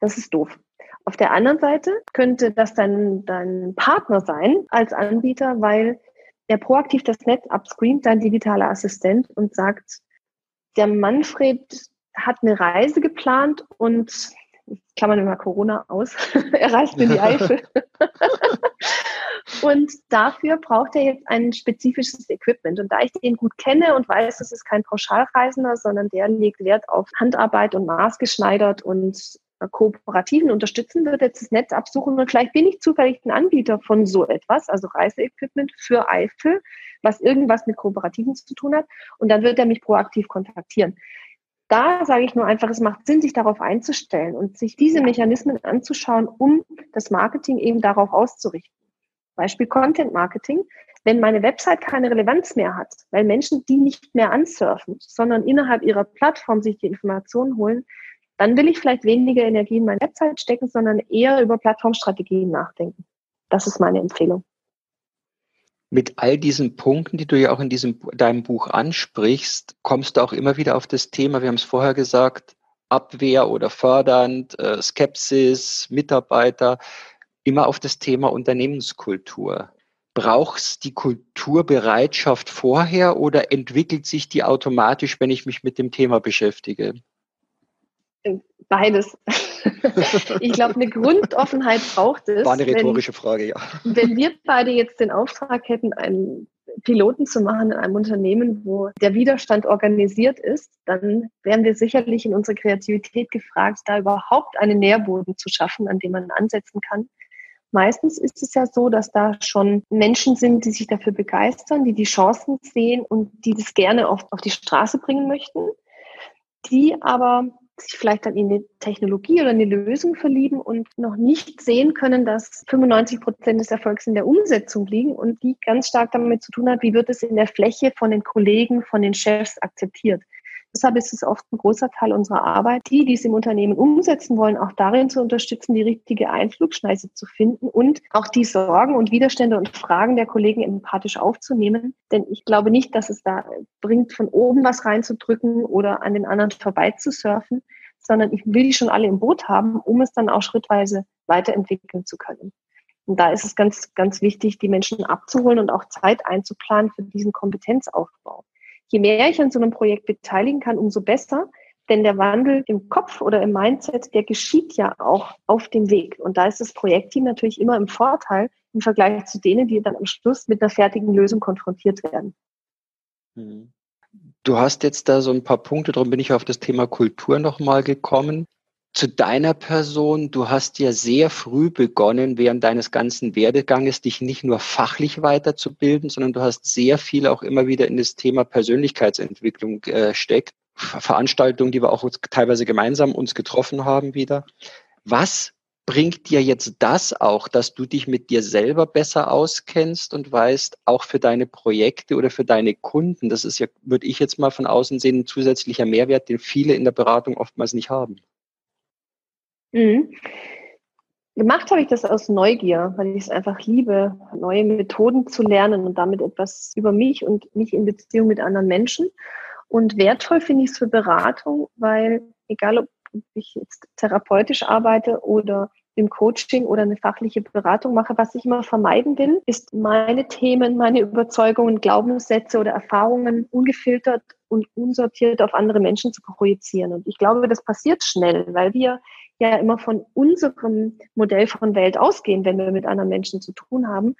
Das ist doof. Auf der anderen Seite könnte das dein, dein Partner sein als Anbieter, weil er proaktiv das Netz upscreent, dein digitaler Assistent, und sagt, der Manfred hat eine Reise geplant und klammern mal Corona aus, er reist in die Eifel. und dafür braucht er jetzt ein spezifisches Equipment. Und da ich den gut kenne und weiß, das ist kein Pauschalreisender, sondern der legt Wert auf Handarbeit und maßgeschneidert und Kooperativen unterstützen, wird jetzt das Netz absuchen und vielleicht bin ich zufällig ein Anbieter von so etwas, also Reiseequipment für Eifel, was irgendwas mit Kooperativen zu tun hat und dann wird er mich proaktiv kontaktieren. Da sage ich nur einfach, es macht Sinn, sich darauf einzustellen und sich diese Mechanismen anzuschauen, um das Marketing eben darauf auszurichten. Beispiel Content Marketing. Wenn meine Website keine Relevanz mehr hat, weil Menschen die nicht mehr ansurfen, sondern innerhalb ihrer Plattform sich die Informationen holen, dann will ich vielleicht weniger Energie in meine Website stecken, sondern eher über Plattformstrategien nachdenken. Das ist meine Empfehlung. Mit all diesen Punkten, die du ja auch in diesem, deinem Buch ansprichst, kommst du auch immer wieder auf das Thema, wir haben es vorher gesagt, Abwehr oder fördernd, äh, Skepsis, Mitarbeiter, immer auf das Thema Unternehmenskultur. Brauchst die Kulturbereitschaft vorher oder entwickelt sich die automatisch, wenn ich mich mit dem Thema beschäftige? Beides. ich glaube, eine Grundoffenheit braucht es. War eine rhetorische wenn, Frage, ja. Wenn wir beide jetzt den Auftrag hätten, einen Piloten zu machen in einem Unternehmen, wo der Widerstand organisiert ist, dann wären wir sicherlich in unserer Kreativität gefragt, da überhaupt einen Nährboden zu schaffen, an dem man ansetzen kann. Meistens ist es ja so, dass da schon Menschen sind, die sich dafür begeistern, die die Chancen sehen und die das gerne auf, auf die Straße bringen möchten, die aber sich vielleicht dann in eine Technologie oder eine Lösung verlieben und noch nicht sehen können, dass 95 Prozent des Erfolgs in der Umsetzung liegen und die ganz stark damit zu tun hat, wie wird es in der Fläche von den Kollegen, von den Chefs akzeptiert. Deshalb ist es oft ein großer Teil unserer Arbeit, die, die es im Unternehmen umsetzen wollen, auch darin zu unterstützen, die richtige Einflugschneise zu finden und auch die Sorgen und Widerstände und Fragen der Kollegen empathisch aufzunehmen. Denn ich glaube nicht, dass es da bringt, von oben was reinzudrücken oder an den anderen vorbeizusurfen, sondern ich will die schon alle im Boot haben, um es dann auch schrittweise weiterentwickeln zu können. Und da ist es ganz, ganz wichtig, die Menschen abzuholen und auch Zeit einzuplanen für diesen Kompetenzaufbau je mehr ich an so einem Projekt beteiligen kann, umso besser. Denn der Wandel im Kopf oder im Mindset, der geschieht ja auch auf dem Weg. Und da ist das Projektteam natürlich immer im Vorteil im Vergleich zu denen, die dann am Schluss mit einer fertigen Lösung konfrontiert werden. Mhm. Du hast jetzt da so ein paar Punkte, darum bin ich auf das Thema Kultur nochmal gekommen. Zu deiner Person. Du hast ja sehr früh begonnen, während deines ganzen Werdeganges, dich nicht nur fachlich weiterzubilden, sondern du hast sehr viel auch immer wieder in das Thema Persönlichkeitsentwicklung äh, steckt. Veranstaltungen, die wir auch teilweise gemeinsam uns getroffen haben wieder. Was bringt dir jetzt das auch, dass du dich mit dir selber besser auskennst und weißt, auch für deine Projekte oder für deine Kunden, das ist ja, würde ich jetzt mal von außen sehen, ein zusätzlicher Mehrwert, den viele in der Beratung oftmals nicht haben. Mhm. Gemacht habe ich das aus Neugier, weil ich es einfach liebe, neue Methoden zu lernen und damit etwas über mich und mich in Beziehung mit anderen Menschen. Und wertvoll finde ich es für Beratung, weil egal ob ich jetzt therapeutisch arbeite oder im Coaching oder eine fachliche Beratung mache, was ich immer vermeiden will, ist meine Themen, meine Überzeugungen, Glaubenssätze oder Erfahrungen ungefiltert und unsortiert auf andere Menschen zu projizieren. Und ich glaube, das passiert schnell, weil wir ja immer von unserem Modell von Welt ausgehen, wenn wir mit anderen Menschen zu tun haben.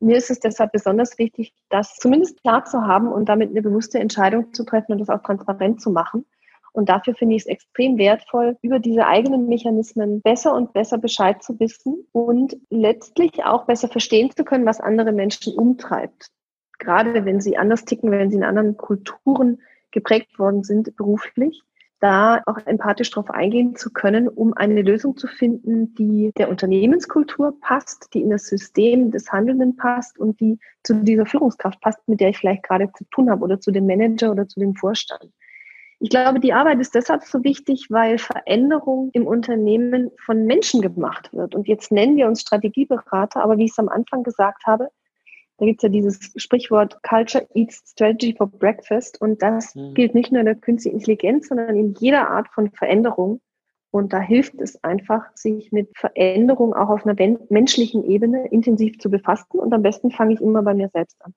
Mir ist es deshalb besonders wichtig, das zumindest klar zu haben und damit eine bewusste Entscheidung zu treffen und das auch transparent zu machen. Und dafür finde ich es extrem wertvoll, über diese eigenen Mechanismen besser und besser Bescheid zu wissen und letztlich auch besser verstehen zu können, was andere Menschen umtreibt. Gerade wenn sie anders ticken, wenn sie in anderen Kulturen geprägt worden sind beruflich da auch empathisch darauf eingehen zu können, um eine Lösung zu finden, die der Unternehmenskultur passt, die in das System des Handelnden passt und die zu dieser Führungskraft passt, mit der ich vielleicht gerade zu tun habe oder zu dem Manager oder zu dem Vorstand. Ich glaube, die Arbeit ist deshalb so wichtig, weil Veränderung im Unternehmen von Menschen gemacht wird. Und jetzt nennen wir uns Strategieberater, aber wie ich es am Anfang gesagt habe, da gibt es ja dieses Sprichwort Culture Eats Strategy for Breakfast und das mhm. gilt nicht nur in der künstlichen Intelligenz, sondern in jeder Art von Veränderung. Und da hilft es einfach, sich mit Veränderung auch auf einer menschlichen Ebene intensiv zu befassen. Und am besten fange ich immer bei mir selbst an.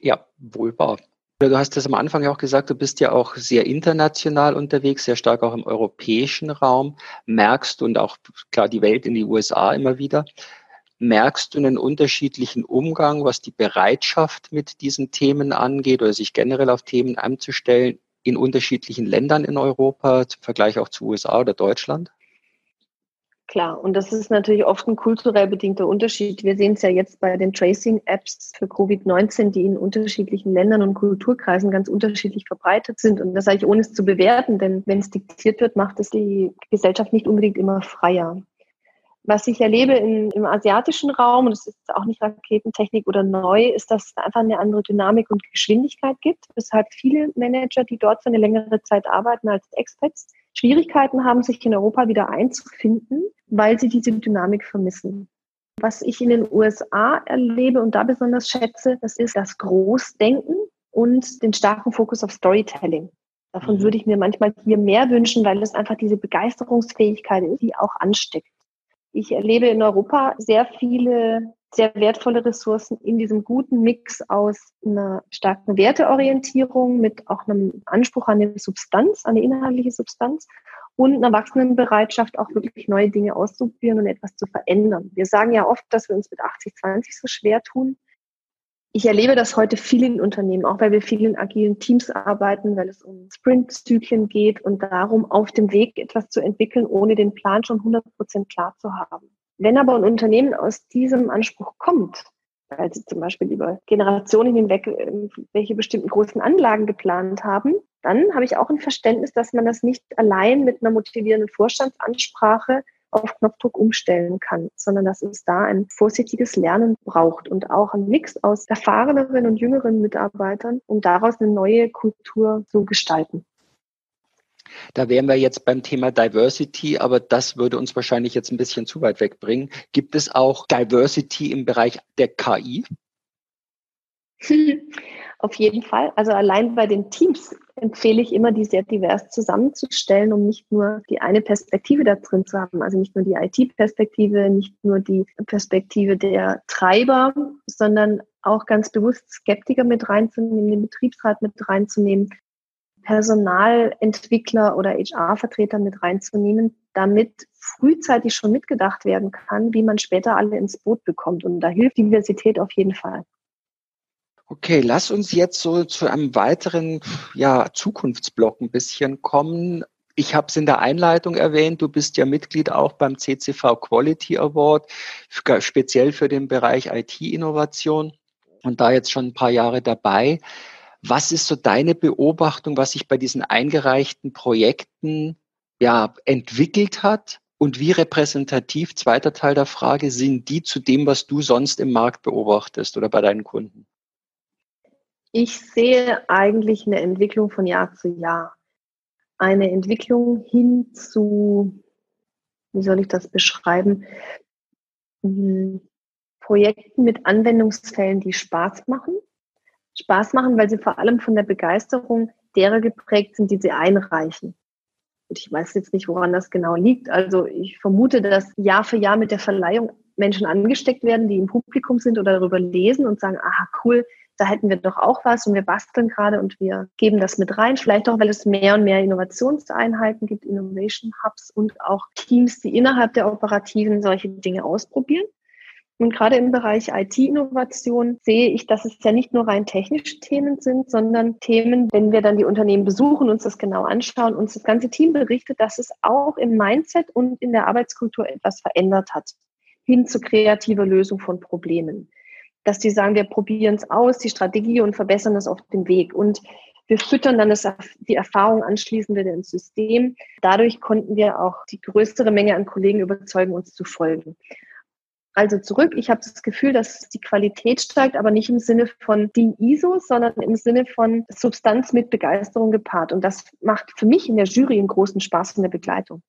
Ja, wohl wahr. Du hast das am Anfang ja auch gesagt, du bist ja auch sehr international unterwegs, sehr stark auch im europäischen Raum, merkst und auch klar die Welt in die USA immer wieder. Merkst du einen unterschiedlichen Umgang, was die Bereitschaft mit diesen Themen angeht oder sich generell auf Themen anzustellen in unterschiedlichen Ländern in Europa, im Vergleich auch zu USA oder Deutschland? Klar, und das ist natürlich oft ein kulturell bedingter Unterschied. Wir sehen es ja jetzt bei den Tracing-Apps für Covid-19, die in unterschiedlichen Ländern und Kulturkreisen ganz unterschiedlich verbreitet sind. Und das sage ich ohne es zu bewerten, denn wenn es diktiert wird, macht es die Gesellschaft nicht unbedingt immer freier. Was ich erlebe in, im asiatischen Raum, und das ist auch nicht Raketentechnik oder neu, ist, dass es einfach eine andere Dynamik und Geschwindigkeit gibt, weshalb viele Manager, die dort für eine längere Zeit arbeiten als Expats, Schwierigkeiten haben, sich in Europa wieder einzufinden, weil sie diese Dynamik vermissen. Was ich in den USA erlebe und da besonders schätze, das ist das Großdenken und den starken Fokus auf Storytelling. Davon mhm. würde ich mir manchmal hier mehr wünschen, weil es einfach diese Begeisterungsfähigkeit ist, die auch ansteckt. Ich erlebe in Europa sehr viele sehr wertvolle Ressourcen in diesem guten Mix aus einer starken Werteorientierung mit auch einem Anspruch an eine Substanz, an eine inhaltliche Substanz und einer wachsenden Bereitschaft, auch wirklich neue Dinge auszuprobieren und etwas zu verändern. Wir sagen ja oft, dass wir uns mit 80-20 so schwer tun ich erlebe das heute viel in Unternehmen, auch weil wir viel in agilen Teams arbeiten, weil es um Sprint-Zyklen geht und darum, auf dem Weg etwas zu entwickeln, ohne den Plan schon 100 Prozent klar zu haben. Wenn aber ein Unternehmen aus diesem Anspruch kommt, weil sie zum Beispiel über Generationen hinweg äh, welche bestimmten großen Anlagen geplant haben, dann habe ich auch ein Verständnis, dass man das nicht allein mit einer motivierenden Vorstandsansprache auf Knopfdruck umstellen kann, sondern dass es da ein vorsichtiges Lernen braucht und auch ein Mix aus erfahreneren und jüngeren Mitarbeitern, um daraus eine neue Kultur zu gestalten. Da wären wir jetzt beim Thema Diversity, aber das würde uns wahrscheinlich jetzt ein bisschen zu weit wegbringen. Gibt es auch Diversity im Bereich der KI? Auf jeden Fall. Also allein bei den Teams empfehle ich immer, die sehr divers zusammenzustellen, um nicht nur die eine Perspektive da drin zu haben, also nicht nur die IT-Perspektive, nicht nur die Perspektive der Treiber, sondern auch ganz bewusst Skeptiker mit reinzunehmen, den Betriebsrat mit reinzunehmen, Personalentwickler oder HR-Vertreter mit reinzunehmen, damit frühzeitig schon mitgedacht werden kann, wie man später alle ins Boot bekommt. Und da hilft Diversität auf jeden Fall. Okay, lass uns jetzt so zu einem weiteren ja, Zukunftsblock ein bisschen kommen. Ich habe es in der Einleitung erwähnt, du bist ja Mitglied auch beim CCV Quality Award, speziell für den Bereich IT-Innovation und da jetzt schon ein paar Jahre dabei. Was ist so deine Beobachtung, was sich bei diesen eingereichten Projekten ja entwickelt hat? Und wie repräsentativ, zweiter Teil der Frage, sind die zu dem, was du sonst im Markt beobachtest oder bei deinen Kunden? Ich sehe eigentlich eine Entwicklung von Jahr zu Jahr eine Entwicklung hin zu, wie soll ich das beschreiben, hm, Projekten mit Anwendungsfällen, die Spaß machen. Spaß machen, weil sie vor allem von der Begeisterung derer geprägt sind, die sie einreichen. Und ich weiß jetzt nicht, woran das genau liegt. Also ich vermute, dass Jahr für Jahr mit der Verleihung Menschen angesteckt werden, die im Publikum sind oder darüber lesen und sagen, aha, cool, da hätten wir doch auch was und wir basteln gerade und wir geben das mit rein. Vielleicht auch, weil es mehr und mehr Innovationseinheiten gibt, Innovation Hubs und auch Teams, die innerhalb der Operativen solche Dinge ausprobieren. Und gerade im Bereich IT-Innovation sehe ich, dass es ja nicht nur rein technische Themen sind, sondern Themen, wenn wir dann die Unternehmen besuchen, uns das genau anschauen, uns das ganze Team berichtet, dass es auch im Mindset und in der Arbeitskultur etwas verändert hat, hin zu kreativer Lösung von Problemen dass die sagen, wir probieren es aus, die Strategie und verbessern das auf dem Weg. Und wir füttern dann das, die Erfahrung anschließend wieder ins System. Dadurch konnten wir auch die größere Menge an Kollegen überzeugen, uns zu folgen. Also zurück, ich habe das Gefühl, dass die Qualität steigt, aber nicht im Sinne von DIN ISO, sondern im Sinne von Substanz mit Begeisterung gepaart. Und das macht für mich in der Jury einen großen Spaß in der Begleitung.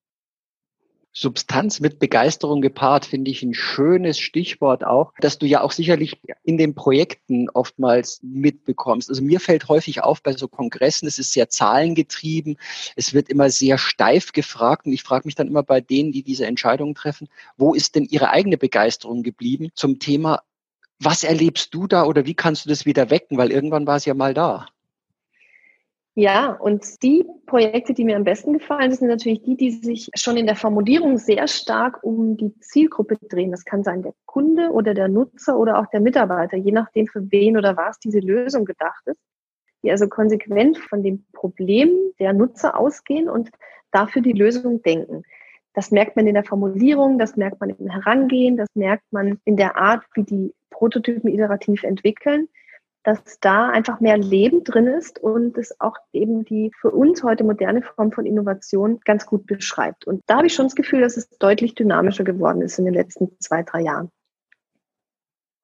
Substanz mit Begeisterung gepaart, finde ich ein schönes Stichwort auch, dass du ja auch sicherlich in den Projekten oftmals mitbekommst. Also mir fällt häufig auf bei so Kongressen, es ist sehr zahlengetrieben, es wird immer sehr steif gefragt und ich frage mich dann immer bei denen, die diese Entscheidungen treffen, wo ist denn ihre eigene Begeisterung geblieben zum Thema, was erlebst du da oder wie kannst du das wieder wecken, weil irgendwann war es ja mal da. Ja, und die Projekte, die mir am besten gefallen, sind natürlich die, die sich schon in der Formulierung sehr stark um die Zielgruppe drehen. Das kann sein der Kunde oder der Nutzer oder auch der Mitarbeiter, je nachdem für wen oder was diese Lösung gedacht ist. Die also konsequent von dem Problem der Nutzer ausgehen und dafür die Lösung denken. Das merkt man in der Formulierung, das merkt man im Herangehen, das merkt man in der Art, wie die Prototypen iterativ entwickeln dass da einfach mehr Leben drin ist und es auch eben die für uns heute moderne Form von Innovation ganz gut beschreibt. Und da habe ich schon das Gefühl, dass es deutlich dynamischer geworden ist in den letzten zwei, drei Jahren.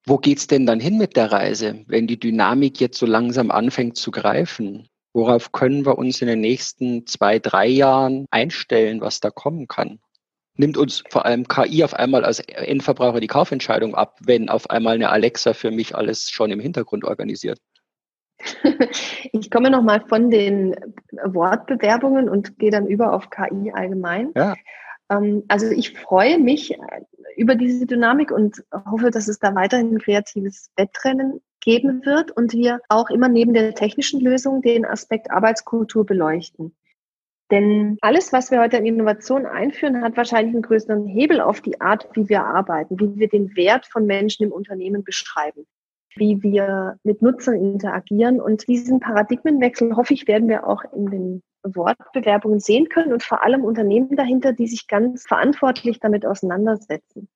Wo geht's denn dann hin mit der Reise, wenn die Dynamik jetzt so langsam anfängt zu greifen? Worauf können wir uns in den nächsten zwei, drei Jahren einstellen, was da kommen kann? Nimmt uns vor allem KI auf einmal als Endverbraucher die Kaufentscheidung ab, wenn auf einmal eine Alexa für mich alles schon im Hintergrund organisiert? Ich komme nochmal von den Wortbewerbungen und gehe dann über auf KI allgemein. Ja. Ähm, also ich freue mich über diese Dynamik und hoffe, dass es da weiterhin kreatives Wettrennen geben wird und wir auch immer neben der technischen Lösung den Aspekt Arbeitskultur beleuchten. Denn alles, was wir heute an Innovation einführen, hat wahrscheinlich einen größeren Hebel auf die Art, wie wir arbeiten, wie wir den Wert von Menschen im Unternehmen beschreiben, wie wir mit Nutzern interagieren. Und diesen Paradigmenwechsel, hoffe ich, werden wir auch in den Wortbewerbungen sehen können und vor allem Unternehmen dahinter, die sich ganz verantwortlich damit auseinandersetzen.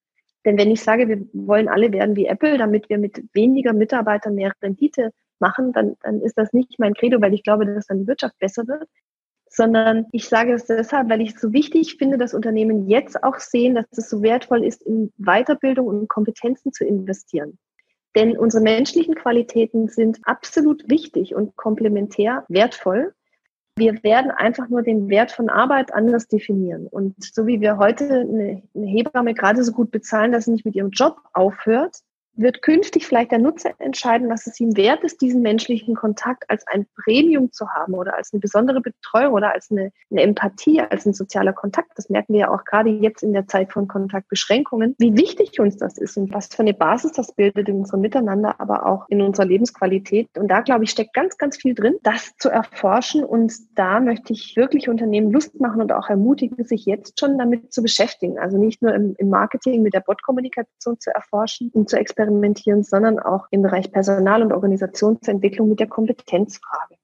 Denn wenn ich sage, wir wollen alle werden wie Apple, damit wir mit weniger Mitarbeitern mehr Rendite machen, dann, dann ist das nicht mein Credo, weil ich glaube, dass dann die Wirtschaft besser wird, sondern ich sage es deshalb, weil ich es so wichtig finde, dass Unternehmen jetzt auch sehen, dass es so wertvoll ist, in Weiterbildung und Kompetenzen zu investieren. Denn unsere menschlichen Qualitäten sind absolut wichtig und komplementär wertvoll. Wir werden einfach nur den Wert von Arbeit anders definieren. Und so wie wir heute eine, Hebamme gerade so gut bezahlen, dass sie nicht mit ihrem Job aufhört, wird künftig vielleicht der Nutzer entscheiden, was es ihm wert ist, diesen menschlichen Kontakt als ein Premium zu haben oder als eine besondere Betreuung oder als eine, eine, Empathie, als ein sozialer Kontakt. Das merken wir ja auch gerade jetzt in der Zeit von Kontaktbeschränkungen, wie wichtig uns das ist und was für eine Basis das bildet in unserem Miteinander, aber auch in unserer Lebensqualität. Und da, glaube ich, steckt ganz, ganz viel drin, das zu erforschen. Und da möchte ich wirklich Unternehmen Lust machen und auch ermutigen, sich jetzt schon damit zu beschäftigen. Also nicht nur im, im Marketing mit der Bot-Kommunikation zu erforschen und zu experimentieren, experimentieren, sondern auch im Bereich Personal- und Organisationsentwicklung mit der Kompetenzfrage.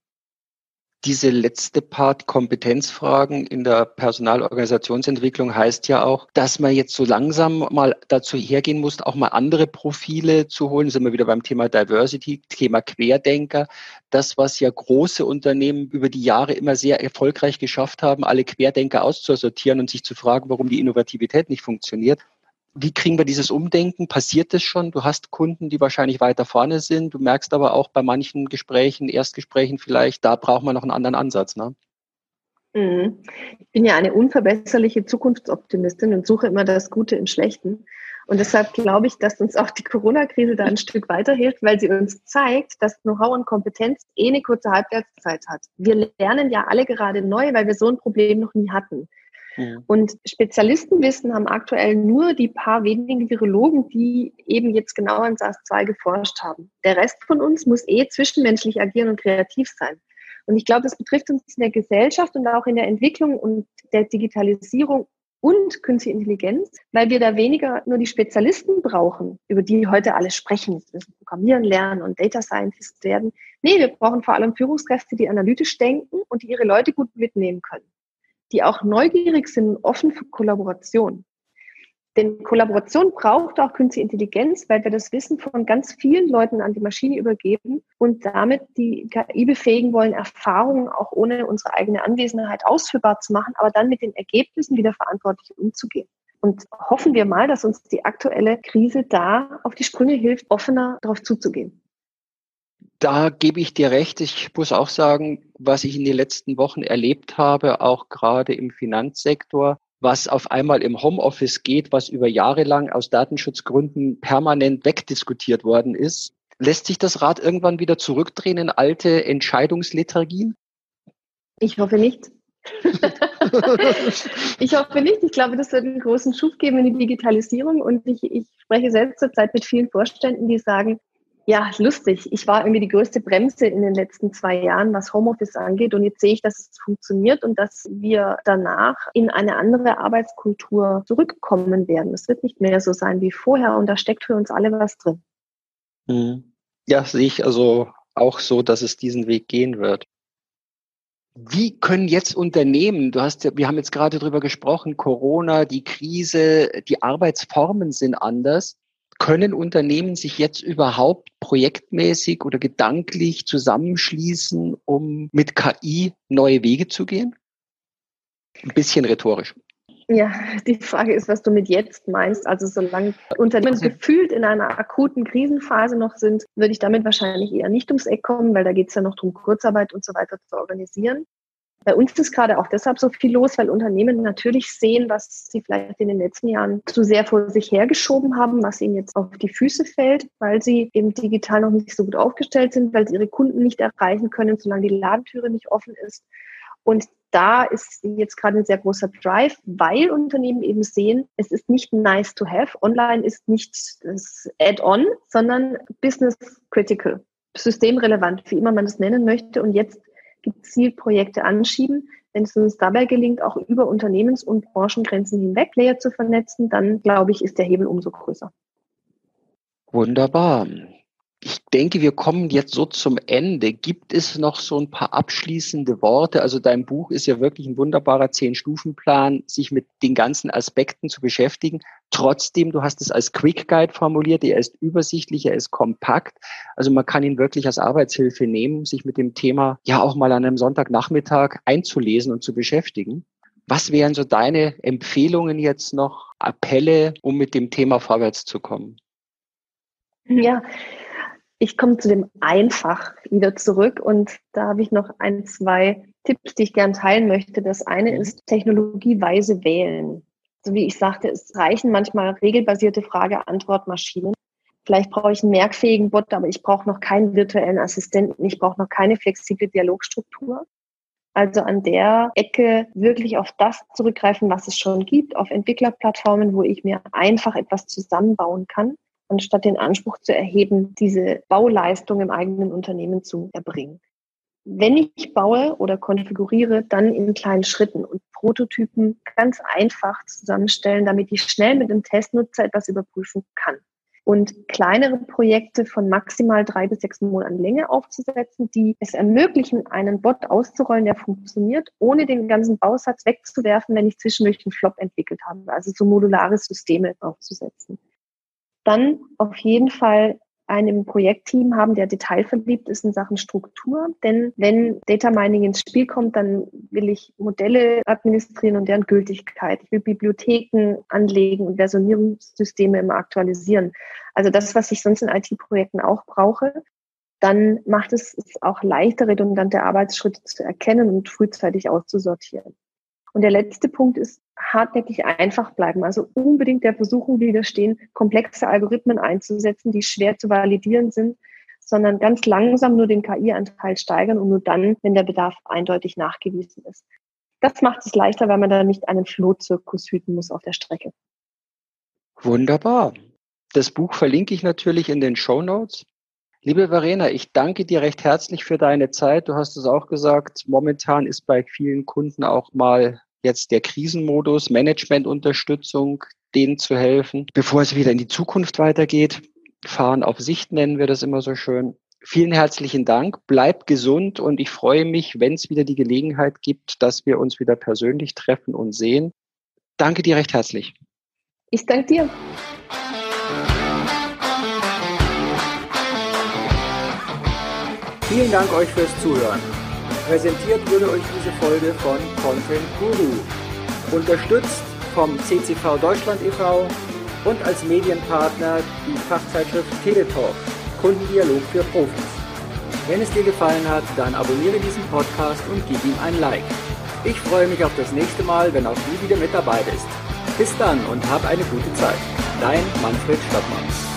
Diese letzte Part Kompetenzfragen in der Personalorganisationsentwicklung heißt ja auch, dass man jetzt so langsam mal dazu hergehen muss, auch mal andere Profile zu holen. Sind wir wieder beim Thema Diversity, Thema Querdenker. Das, was ja große Unternehmen über die Jahre immer sehr erfolgreich geschafft haben, alle Querdenker auszusortieren und sich zu fragen, warum die Innovativität nicht funktioniert. Wie kriegen wir dieses Umdenken? Passiert das schon? Du hast Kunden, die wahrscheinlich weiter vorne sind. Du merkst aber auch bei manchen Gesprächen, Erstgesprächen vielleicht, da braucht man noch einen anderen Ansatz. Ne? Mhm. Ich bin ja eine unverbesserliche Zukunftsoptimistin und suche immer das Gute im Schlechten. Und deshalb glaube ich, dass uns auch die Corona-Krise da ein Stück weiterhilft, weil sie uns zeigt, dass Know-how und Kompetenz eh eine kurze Halbwertszeit hat. Wir lernen ja alle gerade neu, weil wir so ein Problem noch nie hatten. Mhm. Und Spezialistenwissen haben aktuell nur die paar wenigen Virologen, die eben jetzt genau an SARS-2 geforscht haben. Der Rest von uns muss eh zwischenmenschlich agieren und kreativ sein. Und ich glaube, das betrifft uns in der Gesellschaft und auch in der Entwicklung und der Digitalisierung und Künstliche Intelligenz, weil wir da weniger nur die Spezialisten brauchen, über die heute alle sprechen. Wir müssen Programmieren lernen und Data Scientists werden. Nee, wir brauchen vor allem Führungskräfte, die analytisch denken und die ihre Leute gut mitnehmen können die auch neugierig sind und offen für Kollaboration. Denn Kollaboration braucht auch künstliche Intelligenz, weil wir das Wissen von ganz vielen Leuten an die Maschine übergeben und damit die KI befähigen wollen, Erfahrungen auch ohne unsere eigene Anwesenheit ausführbar zu machen, aber dann mit den Ergebnissen wieder verantwortlich umzugehen. Und hoffen wir mal, dass uns die aktuelle Krise da auf die Sprünge hilft, offener darauf zuzugehen. Da gebe ich dir recht. Ich muss auch sagen, was ich in den letzten Wochen erlebt habe, auch gerade im Finanzsektor, was auf einmal im Homeoffice geht, was über Jahre lang aus Datenschutzgründen permanent wegdiskutiert worden ist. Lässt sich das Rad irgendwann wieder zurückdrehen in alte Entscheidungslethargien? Ich hoffe nicht. ich hoffe nicht. Ich glaube, das wird einen großen Schub geben in die Digitalisierung. Und ich, ich spreche selbst zurzeit mit vielen Vorständen, die sagen, ja, lustig. Ich war irgendwie die größte Bremse in den letzten zwei Jahren, was Homeoffice angeht. Und jetzt sehe ich, dass es funktioniert und dass wir danach in eine andere Arbeitskultur zurückkommen werden. Es wird nicht mehr so sein wie vorher und da steckt für uns alle was drin. Mhm. Ja, sehe ich also auch so, dass es diesen Weg gehen wird. Wie können jetzt Unternehmen, du hast ja, wir haben jetzt gerade drüber gesprochen, Corona, die Krise, die Arbeitsformen sind anders können Unternehmen sich jetzt überhaupt projektmäßig oder gedanklich zusammenschließen, um mit KI neue Wege zu gehen? Ein bisschen rhetorisch. Ja, die Frage ist, was du mit jetzt meinst. Also solange Unternehmen gefühlt in einer akuten Krisenphase noch sind, würde ich damit wahrscheinlich eher nicht ums Eck kommen, weil da geht es ja noch darum, Kurzarbeit und so weiter zu organisieren. Bei uns ist gerade auch deshalb so viel los, weil Unternehmen natürlich sehen, was sie vielleicht in den letzten Jahren zu sehr vor sich hergeschoben haben, was ihnen jetzt auf die Füße fällt, weil sie eben digital noch nicht so gut aufgestellt sind, weil sie ihre Kunden nicht erreichen können, solange die Ladentüre nicht offen ist. Und da ist jetzt gerade ein sehr großer Drive, weil Unternehmen eben sehen, es ist nicht nice to have. Online ist nicht das Add-on, sondern business critical, systemrelevant, wie immer man das nennen möchte. Und jetzt gezielt Projekte anschieben. Wenn es uns dabei gelingt, auch über Unternehmens- und Branchengrenzen hinweg Player zu vernetzen, dann glaube ich, ist der Hebel umso größer. Wunderbar. Ich denke, wir kommen jetzt so zum Ende. Gibt es noch so ein paar abschließende Worte? Also dein Buch ist ja wirklich ein wunderbarer Zehn-Stufen-Plan, sich mit den ganzen Aspekten zu beschäftigen. Trotzdem, du hast es als Quick Guide formuliert, er ist übersichtlich, er ist kompakt. Also man kann ihn wirklich als Arbeitshilfe nehmen, sich mit dem Thema ja auch mal an einem Sonntagnachmittag einzulesen und zu beschäftigen. Was wären so deine Empfehlungen jetzt noch, Appelle, um mit dem Thema vorwärts zu kommen? Ja, ich komme zu dem einfach wieder zurück und da habe ich noch ein, zwei Tipps, die ich gern teilen möchte. Das eine mhm. ist technologieweise wählen. So wie ich sagte, es reichen manchmal regelbasierte Frage-Antwort-Maschinen. Vielleicht brauche ich einen merkfähigen Bot, aber ich brauche noch keinen virtuellen Assistenten. Ich brauche noch keine flexible Dialogstruktur. Also an der Ecke wirklich auf das zurückgreifen, was es schon gibt, auf Entwicklerplattformen, wo ich mir einfach etwas zusammenbauen kann anstatt den Anspruch zu erheben, diese Bauleistung im eigenen Unternehmen zu erbringen. Wenn ich baue oder konfiguriere, dann in kleinen Schritten und Prototypen ganz einfach zusammenstellen, damit ich schnell mit dem Testnutzer etwas überprüfen kann. und kleinere Projekte von maximal drei bis sechs Monaten Länge aufzusetzen, die es ermöglichen, einen Bot auszurollen, der funktioniert, ohne den ganzen Bausatz wegzuwerfen, wenn ich zwischendurch einen Flop entwickelt habe. Also so modulare Systeme aufzusetzen. Dann auf jeden Fall einen Projektteam haben, der detailverliebt ist in Sachen Struktur. Denn wenn Data Mining ins Spiel kommt, dann will ich Modelle administrieren und deren Gültigkeit. Ich will Bibliotheken anlegen und Versionierungssysteme immer aktualisieren. Also das, was ich sonst in IT-Projekten auch brauche. Dann macht es auch leichter, redundante Arbeitsschritte zu erkennen und frühzeitig auszusortieren. Und der letzte Punkt ist hartnäckig einfach bleiben. Also unbedingt der Versuchung widerstehen, komplexe Algorithmen einzusetzen, die schwer zu validieren sind, sondern ganz langsam nur den KI-Anteil steigern und nur dann, wenn der Bedarf eindeutig nachgewiesen ist. Das macht es leichter, weil man dann nicht einen Flohzirkus hüten muss auf der Strecke. Wunderbar. Das Buch verlinke ich natürlich in den Show Notes. Liebe Verena, ich danke dir recht herzlich für deine Zeit. Du hast es auch gesagt, momentan ist bei vielen Kunden auch mal jetzt der Krisenmodus, Managementunterstützung, denen zu helfen, bevor es wieder in die Zukunft weitergeht. Fahren auf Sicht nennen wir das immer so schön. Vielen herzlichen Dank, bleib gesund und ich freue mich, wenn es wieder die Gelegenheit gibt, dass wir uns wieder persönlich treffen und sehen. Danke dir recht herzlich. Ich danke dir. Vielen Dank euch fürs Zuhören. Präsentiert wurde euch diese Folge von Content Guru. Unterstützt vom CCV Deutschland e.V. und als Medienpartner die Fachzeitschrift Teletalk, Kundendialog für Profis. Wenn es dir gefallen hat, dann abonniere diesen Podcast und gib ihm ein Like. Ich freue mich auf das nächste Mal, wenn auch du wieder mit dabei bist. Bis dann und hab eine gute Zeit. Dein Manfred Stockmann.